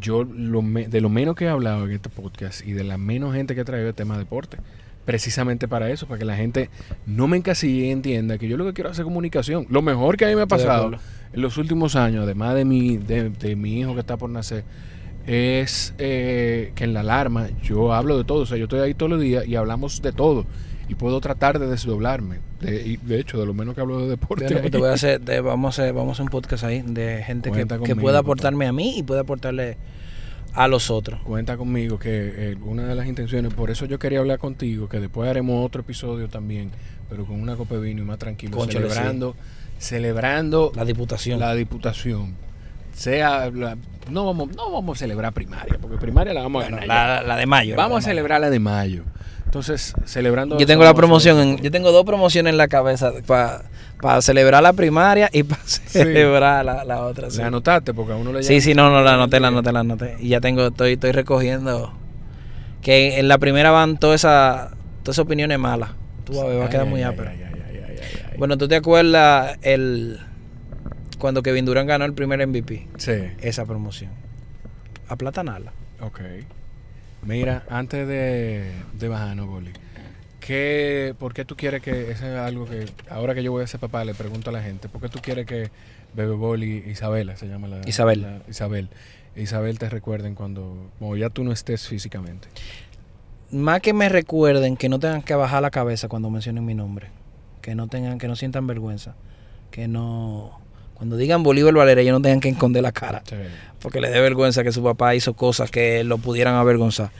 yo lo de lo menos que he hablado en este podcast y de la menos gente que he traído el tema de deporte. Precisamente para eso, para que la gente no me encasille y entienda que yo lo que quiero es hacer comunicación. Lo mejor que a mí me ha pasado en los últimos años, además de mi, de mi hijo que está por nacer, es eh, que en la alarma yo hablo de todo, o sea, yo estoy ahí todos los días y hablamos de todo y puedo tratar de desdoblarme. De, de hecho, de lo menos que hablo de deporte. Pues te voy a hacer, vamos, a hacer, vamos a un podcast ahí de gente que, que, pueda aportarme a mí y pueda aportarle a los otros. Cuenta conmigo que eh, una de las intenciones, por eso yo quería hablar contigo, que después haremos otro episodio también, pero con una copa de vino y más tranquilo, celebrando, celebrando la diputación. La diputación. Sea no vamos no vamos a celebrar primaria porque primaria la vamos a ganar la, de mayo vamos a celebrar la de mayo. Entonces celebrando yo tengo la promoción yo tengo dos promociones en la cabeza para celebrar la primaria y para celebrar la, otra sí. anotaste porque a uno le sí sí no no la anoté la anoté la anoté. Y ya tengo estoy estoy recogiendo que en la primera van todas esas todas esas opiniones malas. Tú va a quedar muy ápero bueno tú te acuerdas el cuando Kevin Durant ganó el primer MVP. Sí. Esa promoción. A Platanala. Ok. Mira, antes de, de bajarnos, Boli, ¿qué, ¿por qué tú quieres que, eso es algo que, ahora que yo voy a ser papá, le pregunto a la gente, ¿por qué tú quieres que Bebebol y Isabela, se llama la... Isabel. Isabel. Isabel te recuerden cuando, como ya tú no estés físicamente. Más que me recuerden que no tengan que bajar la cabeza cuando mencionen mi nombre. Que no tengan, que no sientan vergüenza. Que no cuando digan Bolívar Valera, ellos no tengan que esconder la cara. Porque les dé vergüenza que su papá hizo cosas que lo pudieran avergonzar.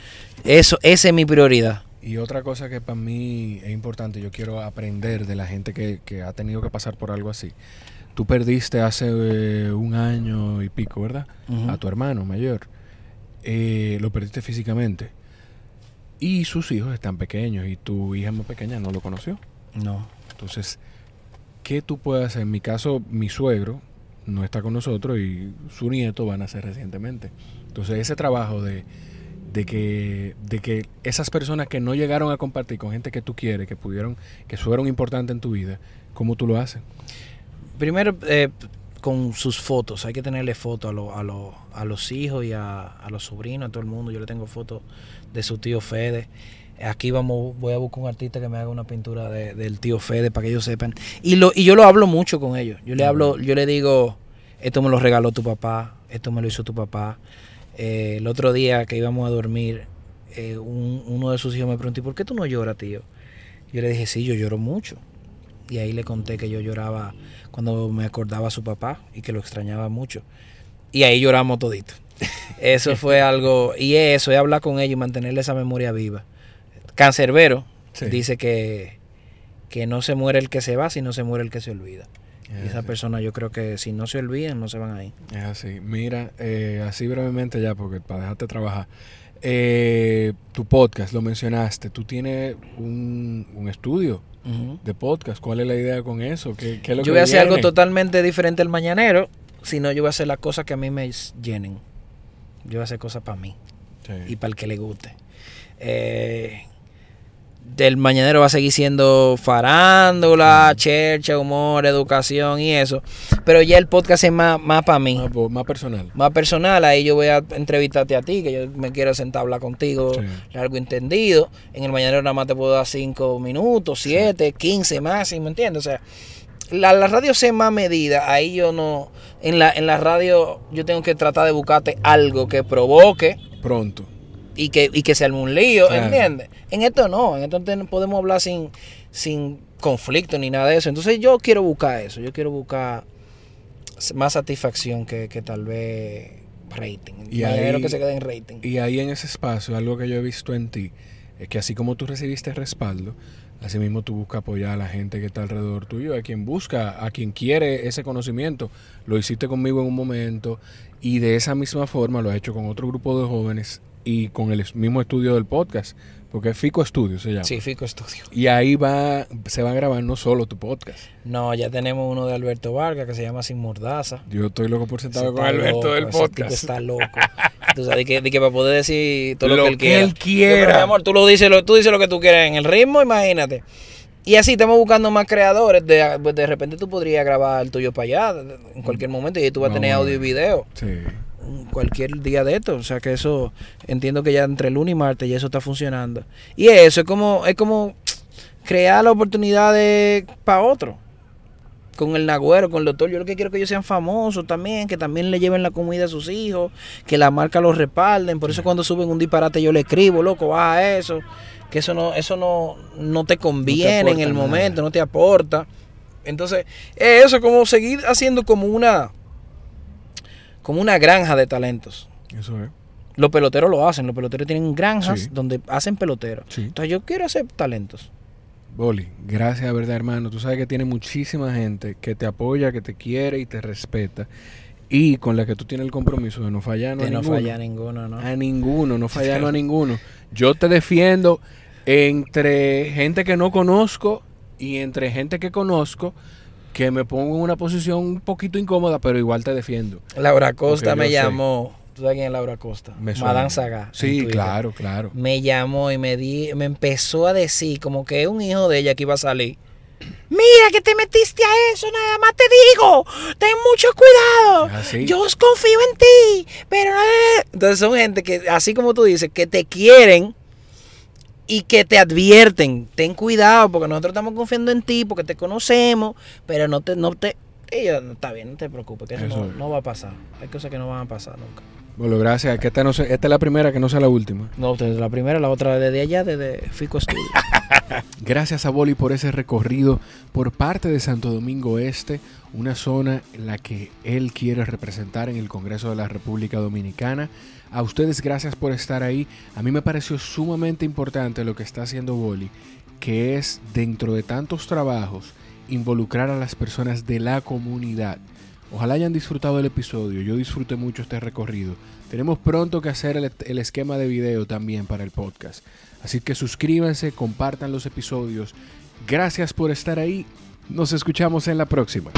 Eso, esa es mi prioridad. Y otra cosa que para mí es importante, yo quiero aprender de la gente que, ha tenido que pasar por algo así. Tú perdiste hace eh, un año y pico, ¿verdad? A tu hermano mayor. Eh, lo perdiste físicamente. Y sus hijos están pequeños y tu hija más pequeña no lo conoció. No. Entonces, ¿qué tú puedes hacer? En mi caso, mi suegro no está con nosotros y su nieto van a nacer recientemente. Entonces, ese trabajo de, que, de que esas personas que no llegaron a compartir con gente que tú quieres, que pudieron, que fueron importantes en tu vida, ¿cómo tú lo haces? Primero, eh, con sus fotos. Hay que tenerle fotos a, a, a los hijos y a, a, los sobrinos, a todo el mundo. Yo le tengo fotos de su tío Fede. Aquí vamos, voy a buscar un artista que me haga una pintura de, del tío Fede para que ellos sepan. Y, lo, y yo lo hablo mucho con ellos. Yo le hablo, yo le digo, esto me lo regaló tu papá, esto me lo hizo tu papá. Eh, el otro día que íbamos a dormir, eh, uno de sus hijos me preguntó, ¿por qué tú no lloras, tío? Yo le dije, sí, yo lloro mucho. Y ahí le conté que yo lloraba cuando me acordaba a su papá y que lo extrañaba mucho. Y ahí lloramos todito. [LAUGHS] Eso fue algo, y eso, es hablar con ellos y mantenerle esa memoria viva. Cancerbero dice que, que no se muere el que se va, sino se muere el que se olvida. y esa persona yo creo que si no se olvidan, no se van ahí. Es así. Mira, eh, así brevemente ya, porque para dejarte trabajar. Eh, tu podcast, lo mencionaste, tú tienes un, un estudio de podcast. ¿Cuál es la idea con eso? ¿Qué, qué lo yo voy a hacer algo totalmente diferente al mañanero, sino yo voy a hacer las cosas que a mí me llenen. Yo voy a hacer cosas para mí y para el que le guste. Eh, del mañanero va a seguir siendo farándula, chercha, humor, educación y eso. Pero ya el podcast es más, más para mí. Más, personal. Más personal. Ahí yo voy a entrevistarte a ti, que yo me quiero sentar a hablar contigo, largo entendido. En el mañanero nada más te puedo dar cinco minutos, siete, quince máximo, ¿me entiendes? O sea, la, la radio se más medida. Ahí yo no. En la, en la radio yo tengo que tratar de buscarte algo que provoque. Pronto y que, y que se arme un lío, ¿entiendes? En esto no, en esto podemos hablar sin, sin conflicto ni nada de eso. Entonces yo quiero buscar eso, yo quiero buscar más satisfacción que, tal vez rating. Y ahí, que se quede en rating. Y ahí en ese espacio, algo que yo he visto en ti, es que así como tú recibiste respaldo, así mismo tú buscas apoyar a la gente que está alrededor tuyo, a quien busca, a quien quiere ese conocimiento. Lo hiciste conmigo en un momento y de esa misma forma lo has hecho con otro grupo de jóvenes y con el mismo estudio del podcast, porque Fico Estudio se llama. Sí, Fico Estudio. Y ahí va, se va a grabar no solo tu podcast. No, ya tenemos uno de Alberto Vargas que se llama Sin Mordaza. Yo estoy loco por sentarme con Alberto del podcast. Está loco. tú sabes que, que, para poder decir todo lo, que él quiera. Él quiera. mi amor, tú lo dices, lo, tú dices lo que tú quieras en el ritmo, imagínate. Y así estamos buscando más creadores. De, de repente tú podrías grabar el tuyo para allá en cualquier momento y tú vas a tener audio y video. Sí cualquier día de esto. O sea que eso, entiendo que ya entre lunes y martes ya eso está funcionando. Y eso es como, es como crear la oportunidad para otro. Con el Nagüero, con el doctor, yo lo que quiero es que ellos sean famosos también, que también le lleven la comida a sus hijos, que la marca los respalden. Por eso cuando suben un disparate yo le escribo, loco, baja eso. Que eso no, eso no, no te conviene en el momento, no te aporta. Entonces, eso es como seguir haciendo como una como una granja de talentos. Eso es. Los peloteros lo hacen, los peloteros tienen granjas donde hacen peloteros. Entonces yo quiero hacer talentos. Boli, gracias, verdad, hermano. Tú sabes que tiene muchísima gente que te apoya, que te quiere y te respeta. Y con la que tú tienes el compromiso de no fallar a ninguno. no falla a ninguno, ¿no? A ninguno, no fallar a [LAUGHS] ninguno. Yo te defiendo entre gente que no conozco y entre gente que conozco que me pongo en una posición un poquito incómoda, pero igual te defiendo. Laura Costa me llamó. ¿Tú sabes quién es Laura Costa? Me Madame Saga. Sí, claro, claro. Me llamó y me di, me empezó a decir como que es un hijo de ella que iba a salir. Mira que te metiste a eso, nada más te digo. Ten mucho cuidado. Ah, Yo os confío en ti. Pero Entonces son gente que, así como tú dices, que te quieren y que te advierten, ten cuidado porque nosotros estamos confiando en ti, porque te conocemos, pero no te, no te, está bien, no te preocupes, que eso, no, va a pasar. Hay cosas que no van a pasar nunca. Bueno, gracias. Que esta, no esta es la primera, que no sea la última. No, es la primera, la otra desde allá, desde Fico Studio. [LAUGHS] gracias a Boli por ese recorrido por parte de Santo Domingo Este, una zona en la que él quiere representar en el Congreso de la República Dominicana. A ustedes gracias por estar ahí. A mí me pareció sumamente importante lo que está haciendo Boli, que es dentro de tantos trabajos involucrar a las personas de la comunidad. Ojalá hayan disfrutado el episodio, yo disfruté mucho este recorrido. Tenemos pronto que hacer el, el, esquema de video también para el podcast. Así que suscríbanse, compartan los episodios. Gracias por estar ahí. Nos escuchamos en la próxima.